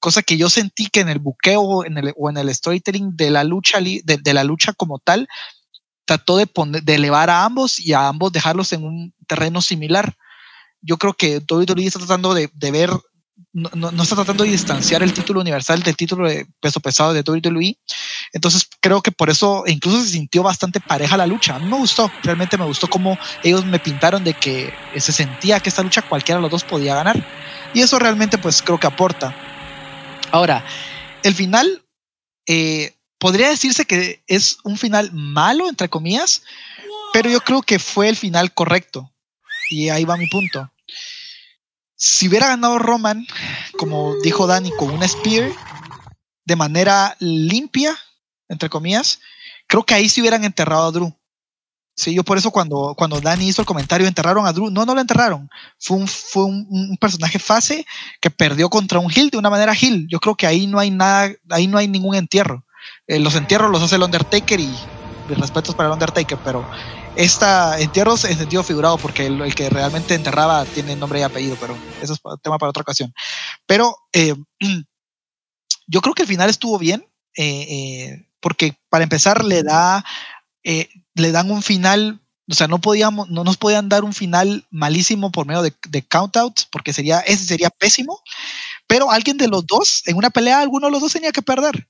cosa que yo sentí que en el buqueo en el, o en el storytelling de la lucha, de, la lucha como tal, trató de, poner, de elevar a ambos y a ambos dejarlos en un terreno similar. Yo creo que WWE está tratando de ver no, no, está tratando de distanciar el título universal del título de peso pesado de WWE. Entonces creo que por eso incluso se sintió bastante pareja la lucha. A mí me gustó, realmente me gustó cómo ellos me pintaron de que se sentía que esta lucha cualquiera de los dos podía ganar. Y eso realmente pues creo que aporta. Ahora, el final eh, podría decirse que es un final malo, entre comillas, pero yo creo que fue el final correcto. Y ahí va mi punto. Si hubiera ganado Roman, como dijo Dani, con un Spear, de manera limpia, entre comillas, creo que ahí se hubieran enterrado a Drew. Sí, yo por eso cuando, cuando Dani hizo el comentario, enterraron a Drew. No, no lo enterraron. Fue un, fue un, personaje fase que perdió contra un Hill de una manera Hill. Yo creo que ahí no hay nada, ahí no hay ningún entierro. Eh, los entierros los hace el Undertaker y mis respetos para el Undertaker, pero esta entierros en sentido figurado, porque el, que realmente enterraba tiene nombre y apellido, pero eso es tema para otra ocasión. Pero eh, yo creo que el final estuvo bien, eh, eh, porque para empezar le da, le dan un final, o sea, no podíamos, no nos podían dar un final malísimo por medio de, de countouts, porque sería, ese sería pésimo. Pero alguien de los dos, en una pelea, alguno de los dos tenía que perder.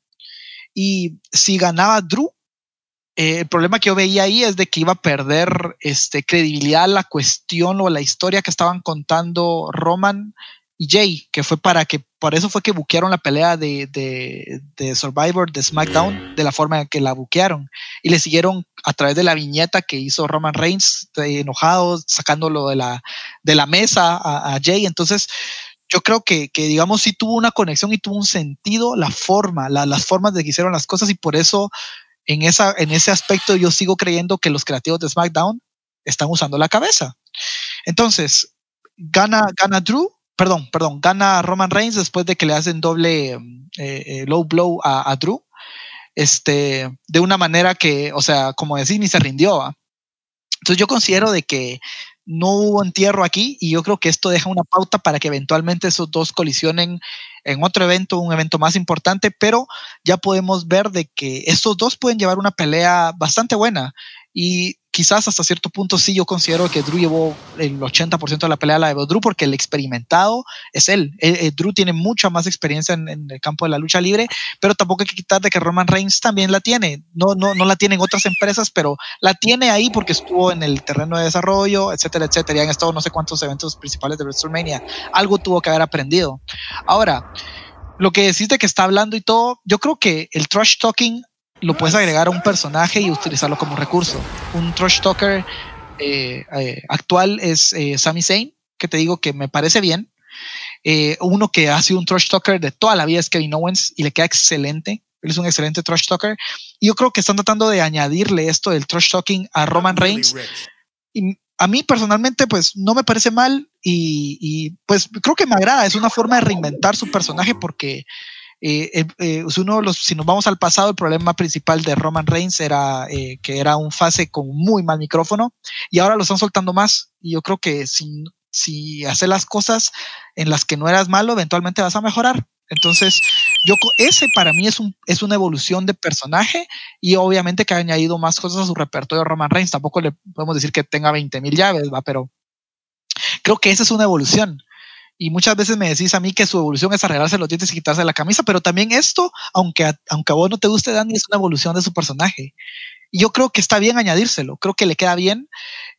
Y si ganaba Drew, eh, el problema que yo veía ahí es de que iba a perder este, credibilidad la cuestión o la historia que estaban contando Roman y Jay, que fue para que, por eso fue que buquearon la pelea de, de, Survivor de SmackDown de la forma en que la buquearon. Y le siguieron a través de la viñeta que hizo Roman Reigns, enojado, sacándolo de la, de la mesa a, Jay. Entonces, yo creo que, que, digamos, sí tuvo una conexión y tuvo un sentido la forma, las formas de que hicieron las cosas y por eso en, esa, en ese aspecto yo sigo creyendo que los creativos de SmackDown están usando la cabeza. Entonces, gana, gana Drew, perdón, perdón, gana Roman Reigns después de que le hacen doble eh, eh, low blow a, Drew, este, de una manera que, o sea, como decir, ni se rindió. Entonces yo considero de que no hubo entierro aquí y yo creo que esto deja una pauta para que eventualmente esos dos colisionen en otro evento, un evento más importante, pero ya podemos ver de que estos dos pueden llevar una pelea bastante buena. Y quizás hasta cierto punto sí yo considero que Drew llevó el 80% de la pelea la de Drew porque el experimentado es él. Eh, eh, Drew tiene mucha más experiencia en, el campo de la lucha libre, pero tampoco hay que quitar de que Roman Reigns también la tiene. No, no, no la tienen otras empresas, pero la tiene ahí porque estuvo en el terreno de desarrollo, etcétera, etcétera. Y han estado no sé cuántos eventos principales de WrestleMania. Algo tuvo que haber aprendido. Ahora, lo que decís de que está hablando y todo, yo creo que el trash talking lo puedes agregar a un personaje y utilizarlo como recurso. Un trash talker eh, eh, actual es eh, Sami Zayn, que te digo que me parece bien. uno que ha sido un trash talker de toda la vida es Kevin Owens y le queda excelente. Él es un excelente trash talker. Y yo creo que están tratando de añadirle esto del trash talking a Roman Reigns. Y a mí personalmente, pues no me parece mal y, y, pues creo que me agrada. Es una forma de reinventar su personaje porque eh, eh, eh, uno los, si nos vamos al pasado, el problema principal de Roman Reigns era que era un fase con muy mal micrófono y ahora lo están soltando más. Y yo creo que si, si haces las cosas en las que no eras malo, eventualmente vas a mejorar. Entonces, yo ese para mí es, un, es una evolución de personaje y obviamente que ha añadido más cosas a su repertorio de Roman Reigns. Tampoco le podemos decir que tenga 20 mil llaves, ¿va? pero creo que esa es una evolución. Y muchas veces me decís a mí que su evolución es arreglarse los dientes y quitarse la camisa, pero también esto, aunque a, aunque a vos no te guste Danny, es una evolución de su personaje. Yo creo que está bien añadírselo, creo que le queda bien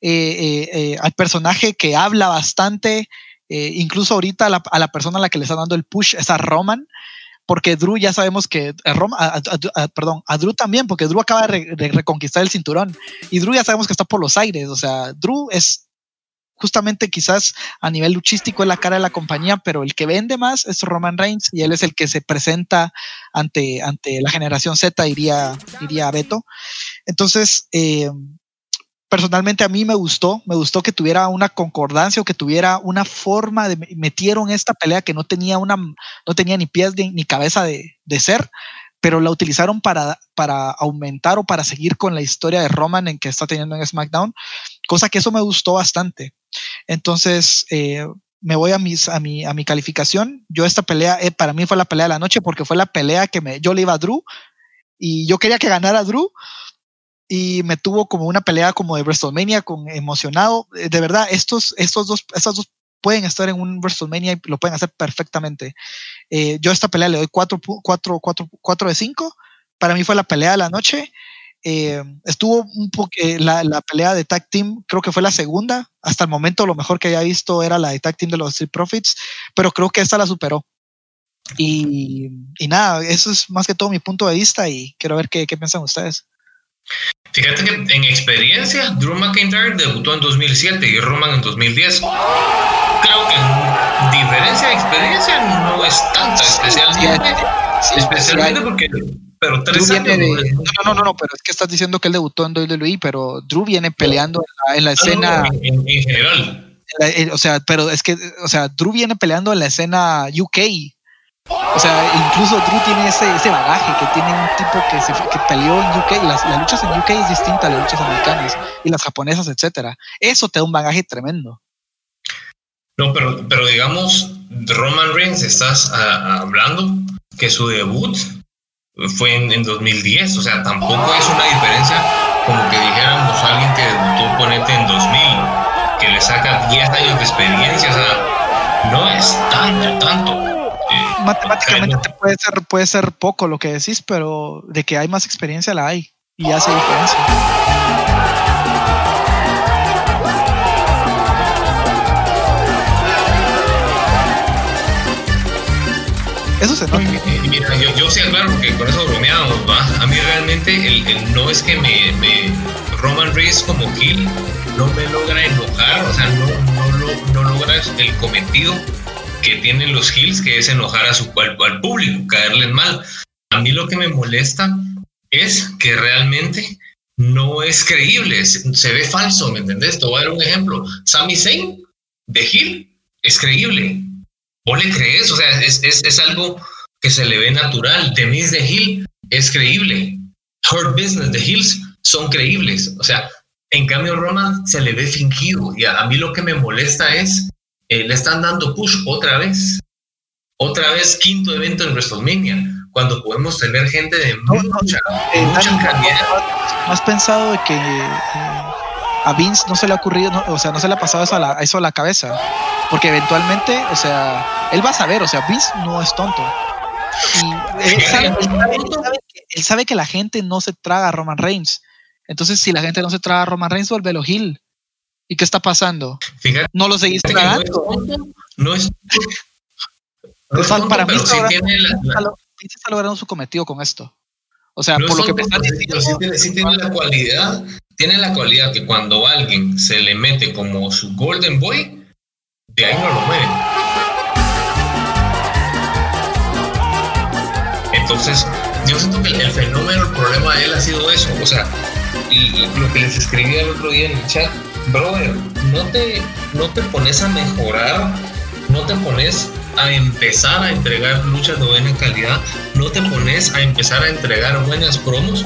eh, eh, eh, al personaje que habla bastante, incluso ahorita a la, a la, persona a la que le está dando el push es a Roman, porque Drew ya sabemos que, a, perdón, a Drew también, porque Drew acaba de, de reconquistar el cinturón y Drew ya sabemos que está por los aires, o sea, Drew es justamente quizás a nivel luchístico es la cara de la compañía, pero el que vende más es Roman Reigns y él es el que se presenta ante, ante la generación Z, diría, diría Beto. Entonces, eh, personalmente a mí me gustó, me gustó que tuviera una concordancia o que tuviera una forma de metieron esta pelea que no tenía una, no tenía ni pies ni cabeza de, de ser, pero la utilizaron para, para aumentar o para seguir con la historia de Roman en que está teniendo en SmackDown, cosa que eso me gustó bastante. Entonces, eh, me voy a, mis, a, mi, a mi calificación. Yo esta pelea, eh, para mí fue la pelea de la noche porque fue la pelea que me, yo le iba a Drew y yo quería que ganara Drew y me tuvo como una pelea como de WrestleMania con emocionado. Eh, de verdad, estos, estos dos, estas dos pueden estar en un WrestleMania y lo pueden hacer perfectamente. yo esta pelea le doy 4, 4, 4, 4 de 5. Para mí fue la pelea de la noche. Eh, estuvo un poco eh, la, la, pelea de tag team, creo que fue la segunda. Hasta el momento lo mejor que había visto era la de tag team de los Street Profits, pero creo que esta la superó. Y, y, nada, eso es más que todo mi punto de vista y quiero ver qué, qué piensan ustedes. Fíjate que en experiencia, Drew McIntyre debutó en 2007 y Roman en 2010. Creo que en diferencia de experiencia no es tanta, especialmente, especialmente porque pero tres años. no, no, no, pero es que estás diciendo que él debutó en WWE, pero Drew viene peleando en la, escena. en, general. o sea, pero es que, o sea, Drew viene peleando en la escena UK. O sea, incluso Drew tiene ese, ese bagaje que tiene un tipo que, se, que peleó en UK. Las, las, luchas en UK es distinta a las luchas americanas y las japonesas, etcétera. Eso te da un bagaje tremendo. No, pero, pero digamos, Roman Reigns, estás ah, hablando que su debut fue en, en, 2010, o sea, tampoco es una diferencia como que dijéramos alguien que debutó ponete en 2000, que le saca 10 años de experiencia, o sea, no es tanto, tanto. Eh, Matemáticamente puede ser, puede ser poco lo que decís, pero de que hay más experiencia la hay y hace diferencia. Eso se nota. Mira, yo, yo sí aclaro que con eso bromeábamos, ¿va? A mí realmente el, el no es que me, me Roman Reigns como Hill no me logra enojar, o sea, no, no, no logra el cometido que tienen los Hills, que es enojar a su al, al público, caerles mal. A mí lo que me molesta es que realmente no es creíble, se, se ve falso, ¿me entendés? Te voy a dar un ejemplo. Sami Zayn de Hill es creíble. ¿Vos le crees? O sea, es, es, es algo que se le ve natural. Denise de Hill es creíble. Hurt Business de Hills son creíbles. O sea, en cambio Roman se le ve fingido. Y a, a mí lo que me molesta es, eh, le están dando push otra vez. Otra vez quinto evento en WrestleMania, cuando podemos tener gente de No, no, mucha, Eh, mucha Dani, calidad. ¿no has pensado de que eh, a Vince no se le ha ocurrido, no, o sea, no se le ha pasado eso a, la, eso a la cabeza? Porque eventualmente, o sea, él va a saber, o sea, Vince no es tonto. Y él sabe, él sabe- él sabe que, él sabe que la gente no se traga a Roman Reigns. Entonces, si la gente no se traga a Roman Reigns, vuelve Gil. ¿Y qué está pasando? Fíjate No lo seguís que no es tragando. no es no es Para- tonto, para mí pero está logrando su cometido con esto. O sea, No por lo que me estás diciendo, sí tiene, sí tiene la cualidad, tiene la cualidad que cuando alguien se le mete como su Golden Boy, de ahí no lo mueven. Entonces, yo siento que el, fenómeno, el problema de él ha sido eso. O sea, y lo que les escribí el otro día en el chat, brother, no te, no te pones a mejorar, no te pones a empezar a entregar luchas de buena calidad, no te pones a empezar a entregar buenas promos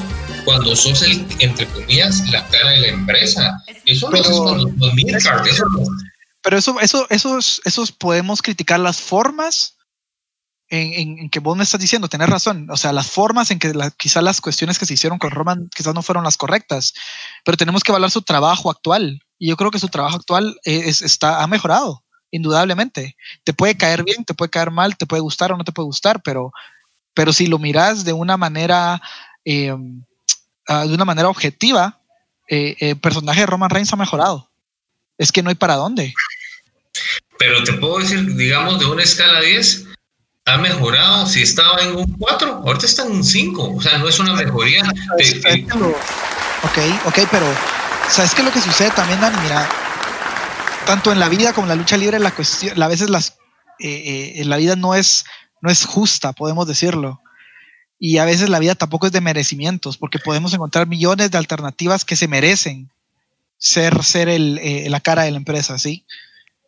cuando sos el, entre comillas, la cara de la empresa. Eso no Pero- es con los, los midcard, eso no- Pero eso, eso, esos, esos podemos criticar las formas en, en- en que vos me estás diciendo, tenés razón. O sea, las formas en que la- quizás las cuestiones que se hicieron con Roman quizás no fueron las correctas, pero tenemos que evaluar su trabajo actual. Y yo creo que su trabajo actual es, está, ha mejorado, indudablemente. Te puede caer bien, te puede caer mal, te puede gustar o no te puede gustar, pero, pero si lo miras de una manera, eh, ah, de una manera objetiva, eh, el personaje de Roman Reigns ha mejorado. Es que no hay para dónde. Pero te puedo decir, digamos, de una escala 10, ha mejorado. Si estaba en un 4, ahorita está en un 5. O sea, no es una mejoría. Te- ¿Sabes te- qué lo- Ok, ok, pero ¿sabes qué es lo que sucede también, Dani? Mira, tanto en la vida como en la lucha libre, la cuestión, a veces las, eh, eh, la vida no es, no es justa, podemos decirlo. Y a veces la vida tampoco es de merecimientos, porque podemos encontrar millones de alternativas que se merecen ser, ser el, eh, la cara de la empresa, ¿sí?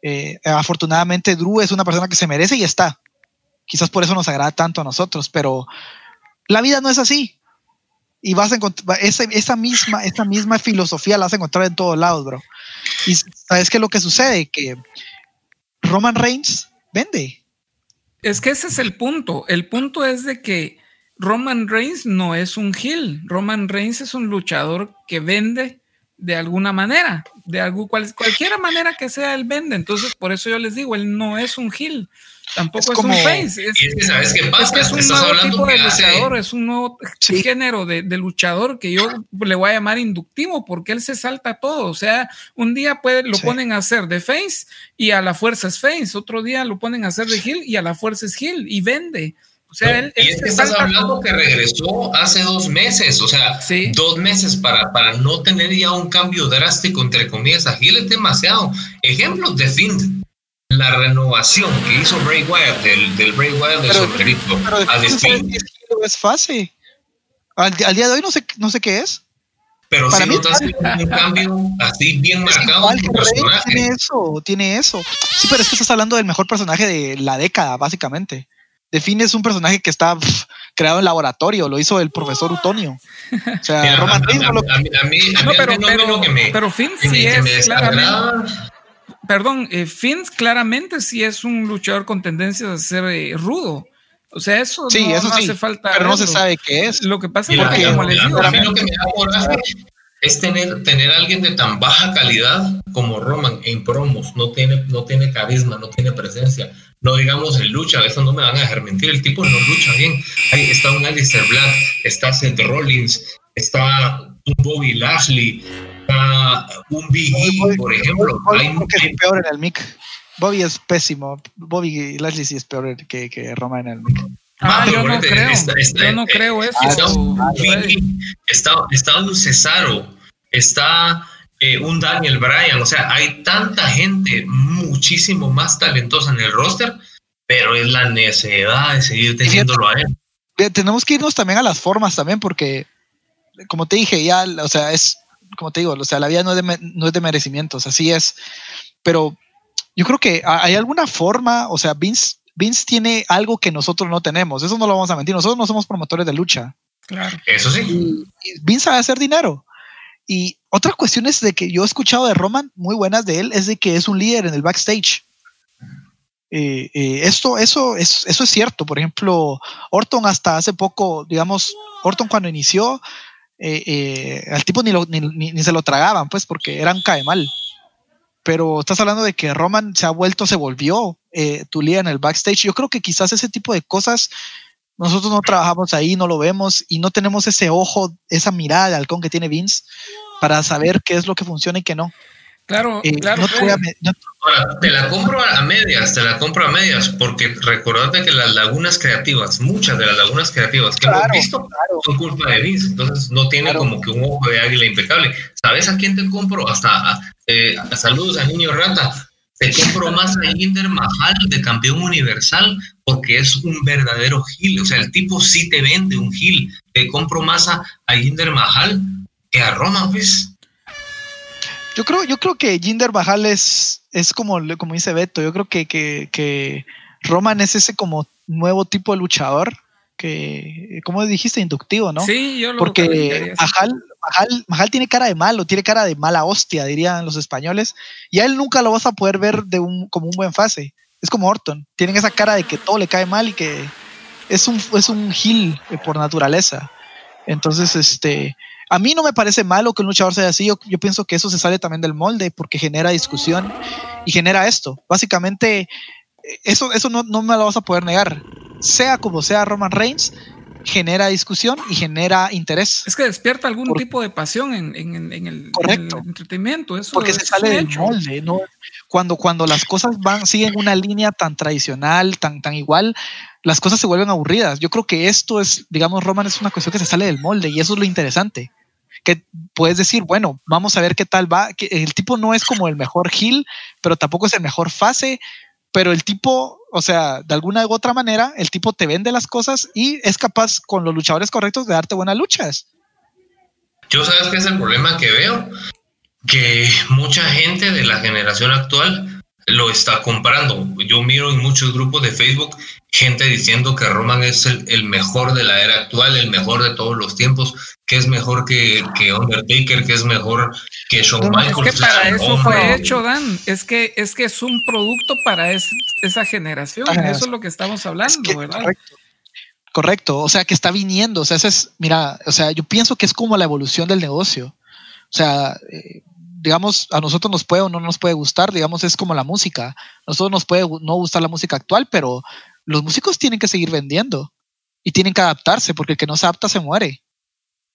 Eh, afortunadamente, Drew es una persona que se merece y está. Quizás por eso nos agrada tanto a nosotros, pero la vida no es así. Y vas a encontrar esa, esa misma, esa misma filosofía la vas a encontrar en todos lados, bro. Y sabes qué es lo que sucede, que Roman Reigns vende. Es que ese es el punto. El punto es de que Roman Reigns no es un heel. Roman Reigns es un luchador que vende de alguna manera, de algún, cual, cualquier manera que sea, él vende. Entonces, por eso yo les digo, él no es un heel. Tampoco Es es, como- un face. Es, es que, ¿sabes qué pasa? es que es un nuevo tipo de luchador, es un nuevo Sí. género de, de luchador que yo le voy a llamar inductivo porque él se salta todo. O sea, un día puede, lo Sí. ponen a hacer de face y a la fuerza es face, otro día lo ponen a hacer de heel y a la fuerza es heel y vende. O sea, él, y él es que estás salta hablando que regresó hace dos meses, o sea, Sí. dos meses para, para no tener ya un cambio drástico, entre comillas, aquí es demasiado. Ejemplos de Finn, la renovación que hizo Bray Wyatt, del, del Bray Wyatt sombrerito, Pero a The Fiend. es, fácil. Al, al día de hoy no sé, no sé qué es. pero para si mí- notaste un cambio así bien Es marcado en que tu personaje. tiene eso, tiene eso. Sí, pero es que estás hablando del mejor personaje de la década, básicamente. The Fiend es un personaje que está creado en laboratorio, lo hizo el profesor Utonio. O sea, Mira, Roman Reigns no lo- a- a mí, a mí, a No, mí pero, fenómeno pero, que me, pero Finn que me- sí me es claramente. Perdón, eh, Finn claramente sí es un luchador con tendencias a ser eh, rudo. O sea, eso Sí, no, eso no sí, hace falta. pero no se sabe qué es. Lo que pasa es que, como les digo, a o mí sea, lo que me da coraje es tener, tener alguien de tan baja calidad como Roman en promos. No tiene, no tiene carisma, no tiene presencia. No digamos en lucha, eso no me van a dejar mentir. El tipo no lucha bien. Ahí está un Alistair Black, está Seth Rollins, está un Bobby Lashley, está un Big E, Bobby- por ejemplo. Bobby que hay- es peor en el mic. Bobby es pésimo. Bobby Lashley sí es peor que, que Roman en el mic. Ah, Ah, pero yo no ponete, creo. está- está- yo no creo eso. Está un. Vicky, está, está un Cesaro, está eh, un Daniel Bryan, o sea, hay tanta gente muchísimo más talentosa en el roster, pero es la necesidad de seguir teniéndolo a él. Tenemos que irnos también a las formas también, porque, como te dije, ya, o sea, es, como te digo, o sea, la vida no es de, no es de merecimientos, así es. Pero yo creo que ha- hay alguna forma, o sea, Vince, Vince tiene algo que nosotros no tenemos, eso no lo vamos a mentir, nosotros no somos promotores de lucha. Claro. Eso sí. y Vince sabe hacer dinero. Y otra cuestión es de que yo he escuchado de Roman, muy buenas de él, es de que es un líder en el backstage. Eh, eh, esto, eso, es, eso es cierto. Por ejemplo, Orton hasta hace poco, digamos, Orton cuando inició, eh, eh, al tipo ni, lo- ni, ni- ni se lo tragaban, pues, porque era un cae mal. Pero estás hablando de que Roman se ha vuelto, se volvió eh, tu líder en el backstage. Yo creo que quizás ese tipo de cosas nosotros no trabajamos ahí, no lo vemos y no tenemos ese ojo, esa mirada de halcón que tiene Vince para saber qué es lo que funciona y qué no. Claro, Eh, claro. no te me- no- Ahora, te la compro a medias, te la compro a medias, porque recordate que las lagunas creativas, muchas de las lagunas creativas que Claro, hemos visto, claro. son culpa de Vince, entonces no tiene Claro. como que un ojo de águila impecable. ¿Sabes a quién te compro? Hasta eh, a- saludos a Niño Rata. Te compro más a Jinder Mahal de campeón universal porque es un verdadero heel. O sea, el tipo sí te vende un heel. Te compro más a, a Jinder Mahal que a Roman, pues. Yo creo, yo creo que Jinder Mahal es, es como, como dice Beto, yo creo que, que, que Roman es ese como nuevo tipo de luchador que, como dijiste, inductivo, ¿no? Sí, yo lo Porque. Mahal, Mahal, Mahal tiene cara de malo, tiene cara de mala hostia, dirían los españoles, y a él nunca lo vas a poder ver de un, como un buen fase. Es como Orton, tienen esa cara de que todo le cae mal y que es un, es un heel eh, por naturaleza. Entonces, este, a mí no me parece malo que un luchador sea así, yo, yo pienso que eso se sale también del molde porque genera discusión y genera esto. Básicamente, eh, eso, eso no, no me lo vas a poder negar. Sea como sea Roman Reigns, genera discusión y genera interés. Es que despierta algún Por- tipo de pasión en, en- en- en el, en Correcto. el entretenimiento. Eso porque se sale del molde, ¿no? Cuando, cuando las cosas van, siguen una línea tan tradicional, tan, tan igual, las cosas se vuelven aburridas. Yo creo que esto es, digamos, Roman es una cuestión que se sale del molde y eso es lo interesante. Que puedes decir, bueno, vamos a ver qué tal va. Que el tipo no es como el mejor heel, pero tampoco es el mejor fase. Pero el tipo, o sea, de alguna u otra manera, el tipo te vende las cosas y es capaz con los luchadores correctos de darte buenas luchas. Yo sabes qué es el problema que veo, que mucha gente de la generación actual lo está comprando. Yo miro en muchos grupos de Facebook gente diciendo que Roman es el, el mejor de la era actual, el mejor de todos los tiempos, que es mejor que, que Undertaker, que es mejor que Shawn No, no, Es Michaels. que para eso Hombre, fue hecho, Dan. Es que es que es un producto para es- esa generación. Eso es lo que estamos Es hablando, que- ¿verdad? correcto. Correcto, o sea, que está viniendo, o sea, ese es, mira, o sea, yo pienso que es como la evolución del negocio. O sea, eh, digamos, a nosotros nos puede o no nos puede gustar, digamos, es como la música. A nosotros nos puede no gustar la música actual, pero los músicos tienen que seguir vendiendo y tienen que adaptarse, porque el que no se adapta se muere.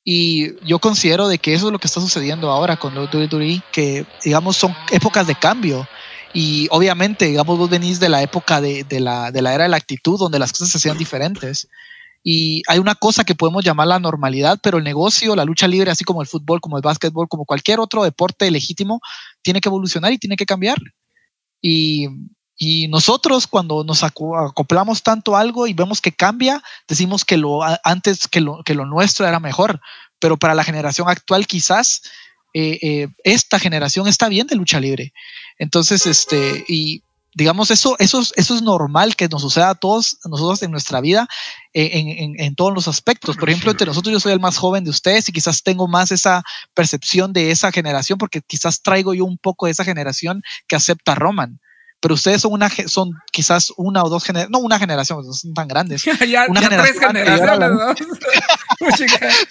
Y yo considero de que eso es lo que está sucediendo ahora con WWE, que digamos son épocas de cambio. Y obviamente, digamos, vos venís de la época de, de la, de la era de la actitud, donde las cosas se hacían diferentes. Y hay una cosa que podemos llamar la normalidad, pero el negocio, la lucha libre, así como el fútbol, como el básquetbol, como cualquier otro deporte legítimo, tiene que evolucionar y tiene que cambiar. Y, y nosotros cuando nos aco- acoplamos tanto algo y vemos que cambia, decimos que lo antes que lo, nuestro era mejor. Pero para la generación actual quizás eh, eh, esta generación está bien de lucha libre. Entonces, este, y digamos, eso, eso, es- eso es normal que nos suceda a todos nosotros en nuestra vida eh, en, en- en todos los aspectos. Por ejemplo, entre nosotros yo soy el más joven de ustedes y quizás tengo más esa percepción de esa generación porque quizás traigo yo un poco de esa generación que acepta a Roman. Pero ustedes son una, son quizás una o dos generaciones, no una generación, no son tan grandes, ya, Una ya tres generación la- generaciones.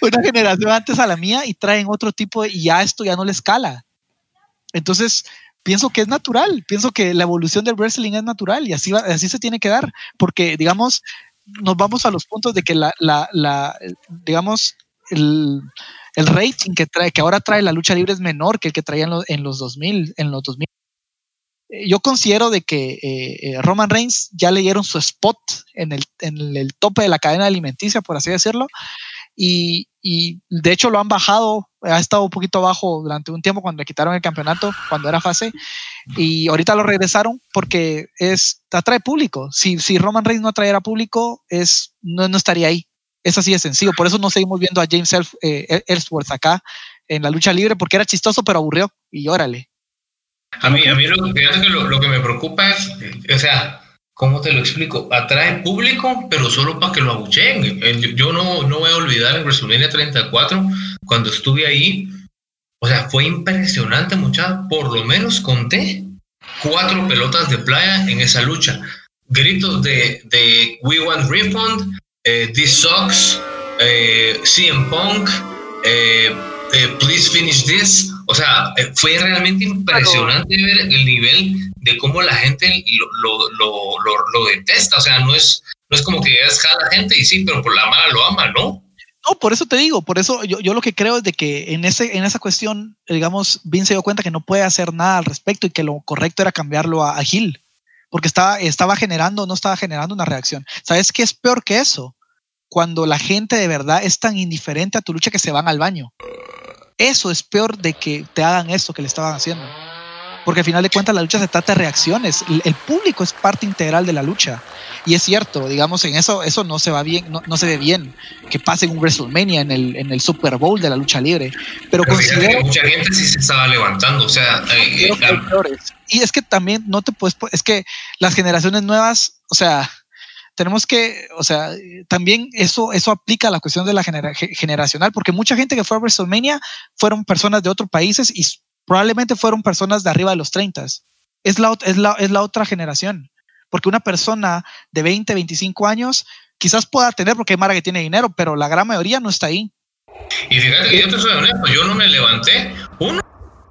una generación antes a la mía y traen otro tipo de- y ya esto ya no le escala. Entonces, pienso que es natural, pienso que la evolución del wrestling es natural y así, va- así se tiene que dar, porque digamos, nos vamos a los puntos de que la, la, la digamos, el, el rating que trae, que ahora trae la lucha libre es menor que el que traía en, los- en los 2000, en los 2000. Eh, Yo considero de que eh, eh, Roman Reigns ya le dieron su spot en el en el tope de la cadena alimenticia, por así decirlo. Y, y, de hecho lo han bajado, ha estado un poquito bajo durante un tiempo cuando le quitaron el campeonato, cuando era fase, y ahorita lo regresaron porque es, atrae público. Si, si Roman Reigns no atraera público, es, no, no estaría ahí. Es así de sencillo. Por eso no seguimos viendo a James Ellsworth acá en la lucha libre, porque era chistoso, pero aburrió. Y órale. A mí, a mí lo, que, lo, lo que me preocupa es, o sea, ¿cómo te lo explico? Atrae público, pero solo para que lo abucheen. Yo no, no voy a olvidar en WrestleMania 34, cuando estuve ahí, o sea, fue impresionante, muchachos. Por lo menos conté cuatro pelotas de playa en esa lucha. Gritos de, de We Want Refund, eh, This Sucks, eh, CM Punk, eh, eh, Please Finish This. O sea, eh, fue realmente impresionante ver el nivel de cómo la gente lo, lo, lo, lo, detesta. O sea, no es, no es como que es la gente y sí, pero por la mala lo ama, ¿no? No, por eso te digo, por eso yo, yo lo que creo es de que en, ese, en esa cuestión, digamos, Vince se dio cuenta que no puede hacer nada al respecto y que lo correcto era cambiarlo a, a Gil, porque estaba, estaba generando, no estaba generando una reacción. ¿Sabes qué es peor que eso? Cuando la gente de verdad es tan indiferente a tu lucha que se van al baño. Eso es peor de que te hagan eso que le estaban haciendo. Porque al final de cuentas la lucha se trata de reacciones. El público es parte integral de la lucha. Y es cierto, digamos, en eso, eso no se va bien, no, no se ve bien que pase en un WrestleMania en el, en el Super Bowl de la lucha libre. Pero, Pero considero, que mucha gente sí se estaba levantando. O sea, eh, eh, y es que también no te puedes, es que las generaciones nuevas, o sea, tenemos que, o sea, también eso, eso aplica a la cuestión de la genera, generacional, porque mucha gente que fue a WrestleMania fueron personas de otros países y probablemente fueron personas de arriba de los 30. Es la, es la, es la otra generación. Porque una persona de 20, 25 años quizás pueda tener, porque hay Mara que tiene dinero, pero la gran mayoría no está ahí. Y fíjate que yo te soy honesto, yo no me levanté, uno,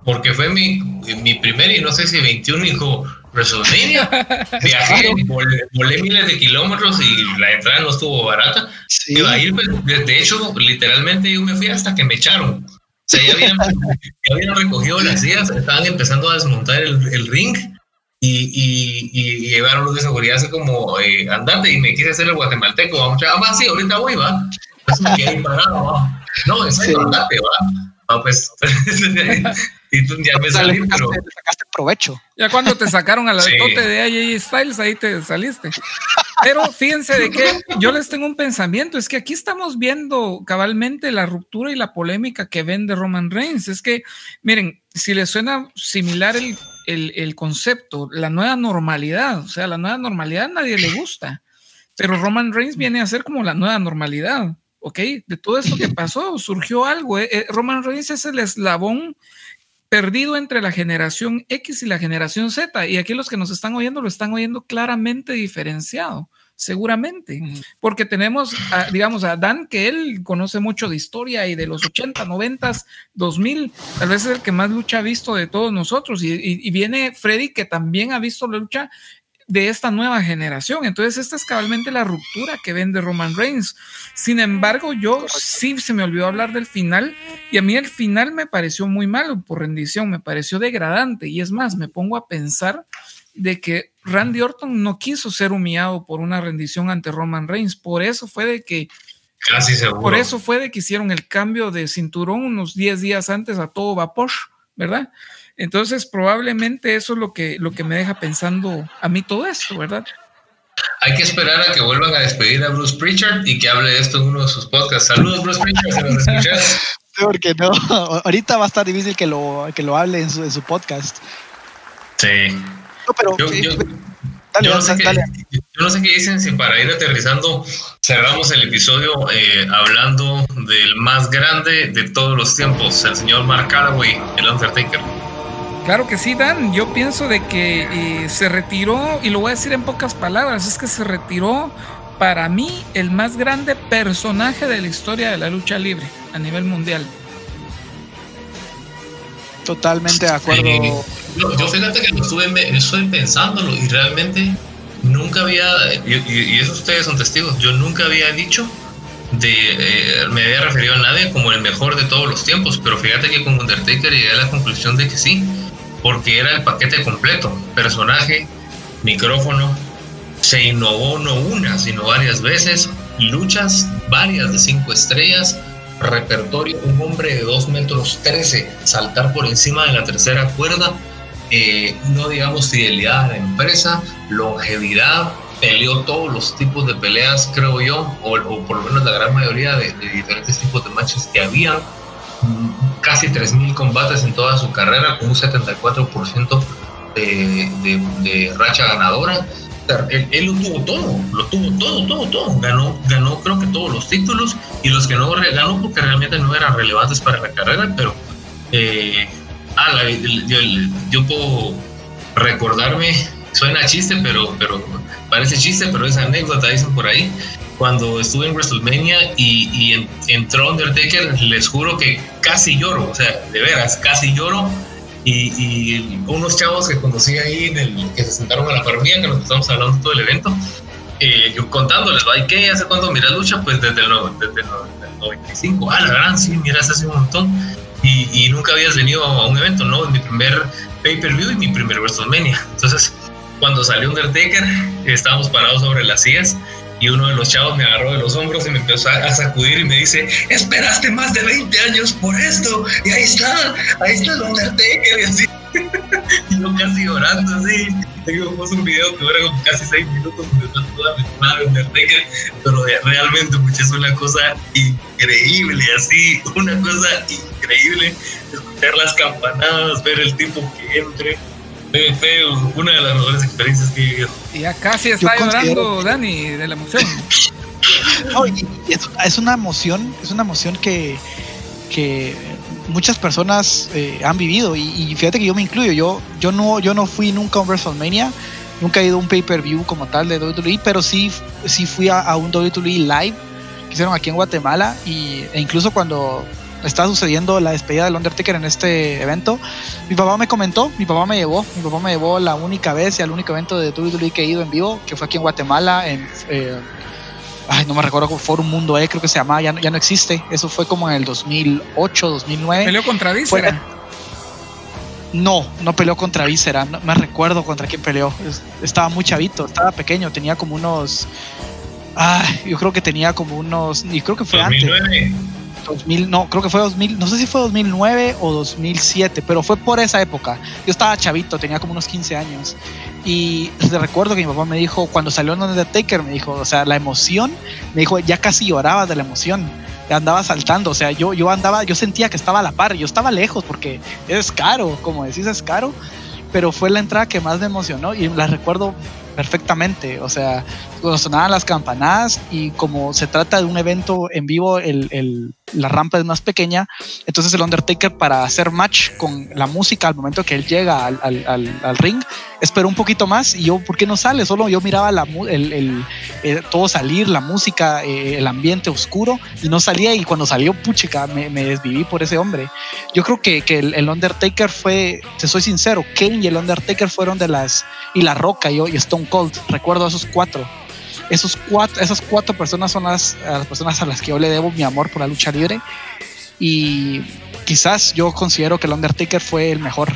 porque fue mi, mi primer y no sé si 21 hijo WrestleMania. Viajé, volé, volé, miles de kilómetros y la entrada no estuvo barata. Sí. Iba a ir, pues, de hecho, literalmente yo me fui hasta que me echaron. O sea, ya habían, ya habían recogido las sillas, estaban empezando a desmontar el, el ring y, y, y, llevaron los de seguridad así como eh, andante y me quise hacer el guatemalteco. Vamos a ah, sí, ahorita voy, va. Me quedé parado, va. No, es sí. andante, va. Ah, pues, y tú ya me salí, pero... Le sacaste provecho. Ya cuando te sacaron al sí. tote de AJ Styles, ahí te saliste. Pero fíjense de que yo les tengo un pensamiento, es que aquí estamos viendo cabalmente la ruptura y la polémica que vende Roman Reigns. Es que, miren, si les suena similar el, el, el concepto, la nueva normalidad, o sea, la nueva normalidad a nadie le gusta, pero Roman Reigns viene a ser como la nueva normalidad. ¿Ok? De todo esto que pasó, surgió algo. ¿eh? Roman Reigns es el eslabón perdido entre la generación X y la generación Z. Y aquí los que nos están oyendo lo están oyendo claramente diferenciado, seguramente. Porque tenemos, a, digamos, a Dan, que él conoce mucho de historia y de los 80, 90, 2000, tal vez es el que más lucha ha visto de todos nosotros. Y, y, y viene Freddy, que también ha visto la lucha de esta nueva generación. Entonces, esta es cabalmente la ruptura que vende Roman Reigns. Sin embargo, yo sí se me olvidó hablar del final y a mí el final me pareció muy malo por rendición, me pareció degradante y es más, me pongo a pensar de que Randy Orton no quiso ser humillado por una rendición ante Roman Reigns, por eso fue de que Casi seguro. Por eso fue de que hicieron el cambio de cinturón unos 10 días antes a todo vapor, ¿verdad? Entonces, probablemente eso es lo que, lo que me deja pensando a mí todo esto, ¿verdad? Hay que esperar a que vuelvan a despedir a Bruce Pritchard y que hable de esto en uno de sus podcasts. Saludos, Bruce Pritchard, si nos escuchas. Porque no, ahorita va a estar difícil que lo, que lo hable en su, en su podcast. Sí. No, pero. Yo, yo, dale, yo, no sé dale. Qué, yo, no sé qué, dicen si para ir aterrizando cerramos el episodio eh, hablando del más grande de todos los tiempos, el señor Mark Calloway, el Undertaker. Claro que sí, Dan. Yo pienso de que eh, se retiró, y lo voy a decir en pocas palabras, es que se retiró para mí el más grande personaje de la historia de la lucha libre a nivel mundial. Totalmente de acuerdo. Eh, yo, yo, fíjate que lo estuve, estuve pensándolo y realmente nunca había, y, y, eso ustedes son testigos, yo nunca había dicho de, eh, me había referido a nadie como el mejor de todos los tiempos, pero fíjate que con Undertaker llegué a la conclusión de que sí, porque era el paquete completo, personaje, micrófono, se innovó no una, sino varias veces, luchas, varias de cinco estrellas, repertorio, un hombre de 2 metros 13, saltar por encima de la tercera cuerda, eh, no digamos fidelidad a la empresa, longevidad, peleó todos los tipos de peleas, creo yo, o, por lo menos la gran mayoría de, diferentes tipos de matches que había, casi 3.000 combates en toda su carrera, con un 74% de, de, de racha ganadora él, lo tuvo todo, lo tuvo todo, todo, todo. Ganó, ganó creo que todos los títulos y los que no ganó porque realmente no eran relevantes para la carrera, pero eh, ah, yo, puedo recordarme, suena chiste, pero, pero parece chiste, pero es anécdota, dicen por ahí. Cuando estuve en WrestleMania y, y entró Undertaker, les juro que casi lloro, o sea, de veras, casi lloro y, unos chavos que conocí ahí, que se sentaron a la parrilla, que nos estamos hablando todo el evento, eh, yo contándoles, ¿y qué? ¿Hace cuándo miras lucha? Pues desde el, desde el, 95. Ah, la verdad, sí, miras hace un montón. Y, y, nunca habías venido a un evento, ¿no? Mi primer pay-per-view y mi primer WrestleMania. Entonces, cuando salió Undertaker, estábamos parados sobre las sillas y uno de los chavos me agarró de los hombros y me empezó a, sacudir y me dice, esperaste más de 20 años por esto, y ahí está, ahí está el Undertaker, y así. y yo casi llorando así. Tengo un video que dura como casi 6 minutos donde está toda mi de Undertaker, pero realmente pues, es una cosa increíble, así, una cosa increíble, escuchar las campanadas, ver el tipo que entre fue, una de las mejores experiencias que he vivido. Ya casi está llorando Dani de la emoción. es, una emoción, es una emoción que, que muchas personas eh, han vivido y, fíjate que yo me incluyo, yo, yo, no, yo no fui nunca a un WrestleMania, nunca he ido a un pay-per-view como tal de WWE, pero sí, sí fui a, a un WWE Live que hicieron aquí en Guatemala y, e incluso cuando está sucediendo la despedida del Undertaker en este evento. Mi papá me comentó, mi papá me llevó, mi papá me llevó la única vez y al único evento de WWE que he ido en vivo, que fue aquí en Guatemala, en, eh, ay, no me recuerdo, Forum Mundo E, creo que se llamaba, ya, ya no existe, eso fue como en el 2008, 2009. ¿Peleó contra Víscera? No, no peleó contra Víscera, no me recuerdo contra quién peleó, estaba muy chavito, estaba pequeño, tenía como unos... Ay, yo creo que tenía como unos, y creo que fue 2009. antes. 2000, no, creo que fue 2000, no sé si fue 2009 o 2007, pero fue por esa época. Yo estaba chavito, tenía como unos 15 años. Y recuerdo que mi papá me dijo, cuando salió Undertaker, me dijo, o sea, la emoción, me dijo, ya casi lloraba de la emoción. Andaba saltando, o sea, yo, yo andaba, yo sentía que estaba a la par, yo estaba lejos porque es caro, como decís, es caro, pero fue la entrada que más me emocionó y la recuerdo perfectamente. O sea, cuando sonaban las campanadas y como se trata de un evento en vivo, el, la rampa es más pequeña, entonces el Undertaker para hacer match con la música al momento que él llega al, ring, esperó un poquito más y yo, ¿por qué no sale? Solo yo miraba el, eh, todo salir, la música, eh, el ambiente oscuro y no salía y cuando salió, puchica, me, me desviví por ese hombre. Yo creo que, que el, Undertaker fue, te soy sincero, Kane y el Undertaker fueron de las, y La Roca y, y Stone Cold, recuerdo a esos cuatro esos cuatro, esas cuatro personas son las, las personas a las que yo le debo mi amor por la lucha libre. Y quizás yo considero que el Undertaker fue el mejor.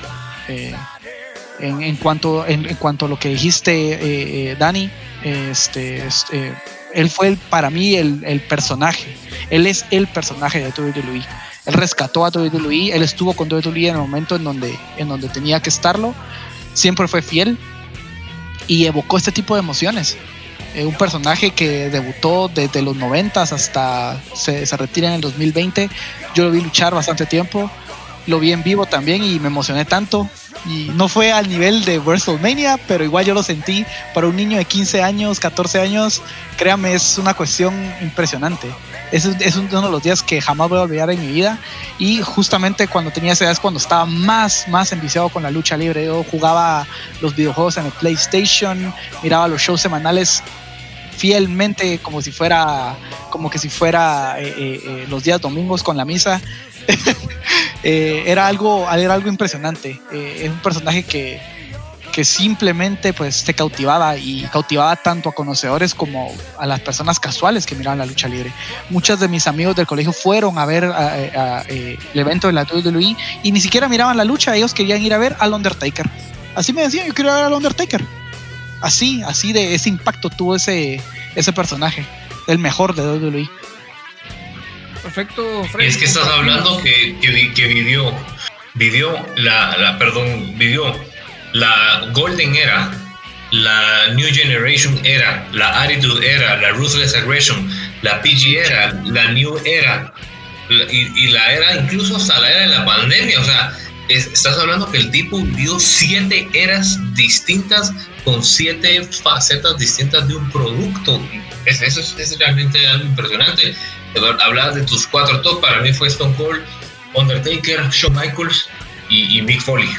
Eh, en, cuanto, en, cuanto a lo que dijiste, eh, eh, Dani, este, este, él fue para mí el, personaje. Él es el personaje de WWE. Él rescató a WWE, él estuvo con WWE en el momento en donde, en donde tenía que estarlo. Siempre fue fiel y evocó este tipo de emociones. Eh, un personaje que debutó desde los 90 hasta se, se, retira en el 2020. Yo lo vi luchar bastante tiempo, lo vi en vivo también y me emocioné tanto. Y no fue al nivel de WrestleMania, pero igual yo lo sentí para un niño de 15 años, 14 años. Créame, es una cuestión impresionante. Es, es uno de los días que jamás voy a olvidar en mi vida. Y justamente cuando tenía esa edad es cuando estaba más, más enviciado con la lucha libre. Yo jugaba los videojuegos en el PlayStation, miraba los shows semanales fielmente como si fuera como que si fuera eh, eh, eh, los días domingos con la misa. Era algo era algo impresionante. Es un personaje que, que simplemente pues te cautivaba y cautivaba tanto a conocedores como a las personas casuales que miraban la lucha libre. Muchos de mis amigos del colegio fueron a ver el evento de la WWE y ni siquiera miraban la lucha. Ellos querían ir a ver al Undertaker. Así me decían yo quiero ver al Undertaker así, así de ese impacto tuvo ese, ese personaje, el mejor de WWE. Perfecto, Freddy. Es que estás hablando que, que, que vivió, vivió la, la, perdón, vivió la Golden Era, la New Generation Era, la Attitude Era, la Ruthless Aggression, la PG Era, la New Era, y, y, la era, incluso hasta la era de la pandemia, o sea, estás hablando que el tipo vivió siete eras distintas con siete facetas distintas de un producto. eso es, realmente algo impresionante. Hablar de tus cuatro top, para mí fue Stone Cold, Undertaker, Shawn Michaels y, Mick Foley.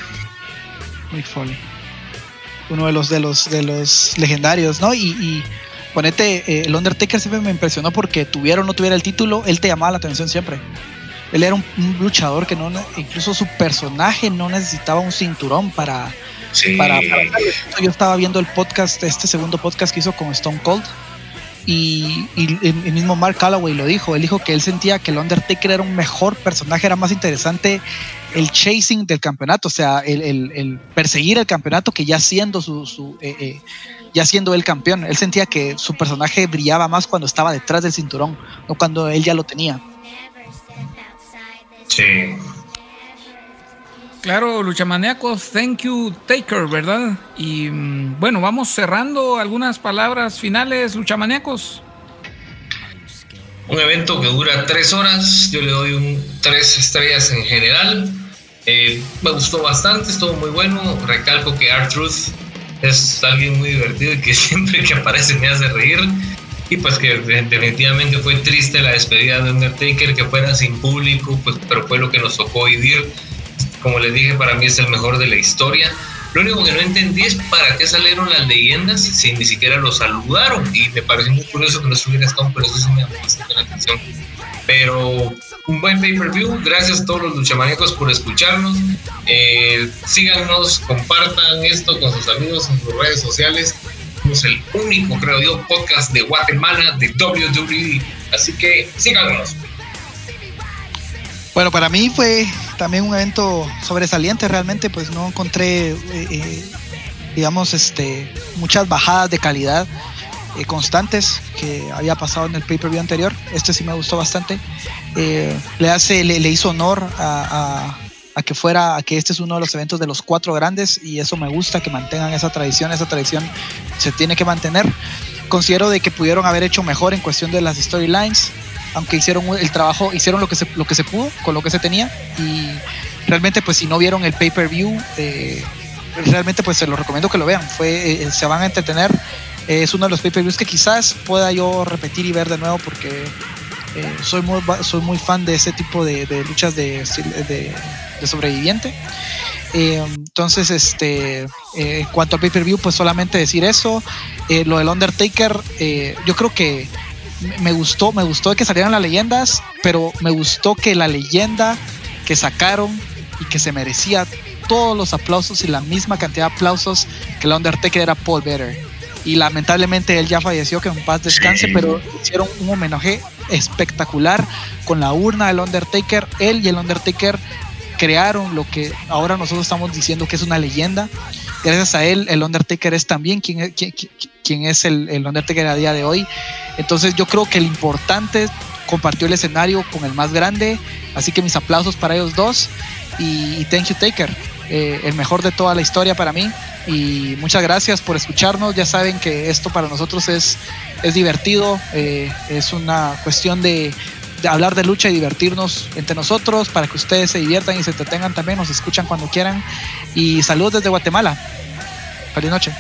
Mick Foley. Uno de los de los de los legendarios, ¿no? Y, ponete, eh, el Undertaker siempre me impresionó porque tuviera o no tuviera el título, él te llamaba la atención siempre. Él era un, luchador que no, incluso su personaje no necesitaba un cinturón para, para, Yo estaba viendo el podcast, este segundo podcast que hizo con Stone Cold. Y, el mismo Mark Calloway lo dijo. Él dijo que él sentía que el Undertaker era un mejor personaje, era más interesante el chasing del campeonato, o sea, el, perseguir el campeonato que ya siendo su, eh, eh, ya siendo el campeón. Él sentía que su personaje brillaba más cuando estaba detrás del cinturón, no cuando él ya lo tenía. Sí. Claro, Luchamaníacos, thank you, Taker, ¿verdad? Y mm, bueno, vamos cerrando algunas palabras finales, Luchamaníacos. Un evento que dura tres horas, yo le doy un, tres estrellas en general. Eh, me gustó bastante, estuvo muy bueno. Recalco que R-Truth es alguien muy divertido y que siempre que aparece me hace reír y pues que definitivamente fue triste la despedida de Undertaker, que fuera sin público, pues, pero fue lo que nos tocó vivir. Como les dije, para mí es el mejor de la historia. Lo único que no entendí es para qué salieron las leyendas si ni siquiera lo saludaron. Y me pareció muy curioso que no estuviera Stone, pero eso sí me llamó bastante la atención. Pero un buen pay-per-view. Gracias a todos los luchamaníacos por escucharnos. Eh, síganos, compartan esto con sus amigos en sus redes sociales el único, creo yo, podcast de Guatemala de WWE. Así que síganos. Bueno, para mí fue también un evento sobresaliente. Realmente, pues no encontré, eh, eh, digamos, este, muchas bajadas de calidad eh, constantes que había pasado en el pay-per-view anterior. Este sí me gustó bastante. le hace, le, hizo honor a a que fuera, a que este es uno de los eventos de los cuatro grandes y eso me gusta que mantengan esa tradición, esa tradición se tiene que mantener. Considero de que pudieron haber hecho mejor en cuestión de las storylines, aunque hicieron el trabajo, hicieron lo que se, lo que se pudo con lo que se tenía y realmente pues si no vieron el pay-per-view, eh, realmente pues se lo recomiendo que lo vean, fue, eh, se van a entretener, es uno de los pay-per-views que quizás pueda yo repetir y ver de nuevo porque eh, soy, muy, soy muy fan de ese tipo de, luchas de, de, sobreviviente. Eh, entonces, este, eh, en cuanto al pay-per-view, pues solamente decir eso. lo del Undertaker, yo creo que me gustó, me gustó que salieran las leyendas, pero me gustó que la leyenda que sacaron y que se merecía todos los aplausos y la misma cantidad de aplausos que el Undertaker era Paul Better y lamentablemente él ya falleció, que en paz descanse, pero hicieron un homenaje espectacular con la urna del Undertaker. Él y el Undertaker crearon lo que ahora nosotros estamos diciendo que es una leyenda. Gracias a él, el Undertaker es también quien, es el, Undertaker a día de hoy. Entonces yo creo que el importante compartió el escenario con el más grande, así que mis aplausos para ellos dos y, thank you Taker, eh, el mejor de toda la historia para mí y muchas gracias por escucharnos. Ya saben que esto para nosotros es, es divertido, eh, es una cuestión de, hablar de lucha y divertirnos entre nosotros para que ustedes se diviertan y se entretengan también, nos escuchan cuando quieran. Y saludos desde Guatemala. Feliz noche.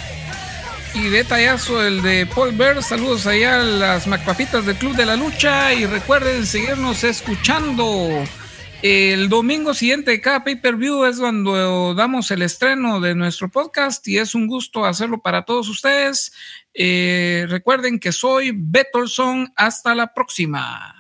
Y detallazo el de Paul Bear. Saludos allá a las Macpapitas del Club de la Lucha. Y recuerden seguirnos escuchando. El domingo siguiente de cada pay-per-view es cuando damos el estreno de nuestro podcast y es un gusto hacerlo para todos ustedes. Eh, recuerden que soy Betolson. Hasta la próxima.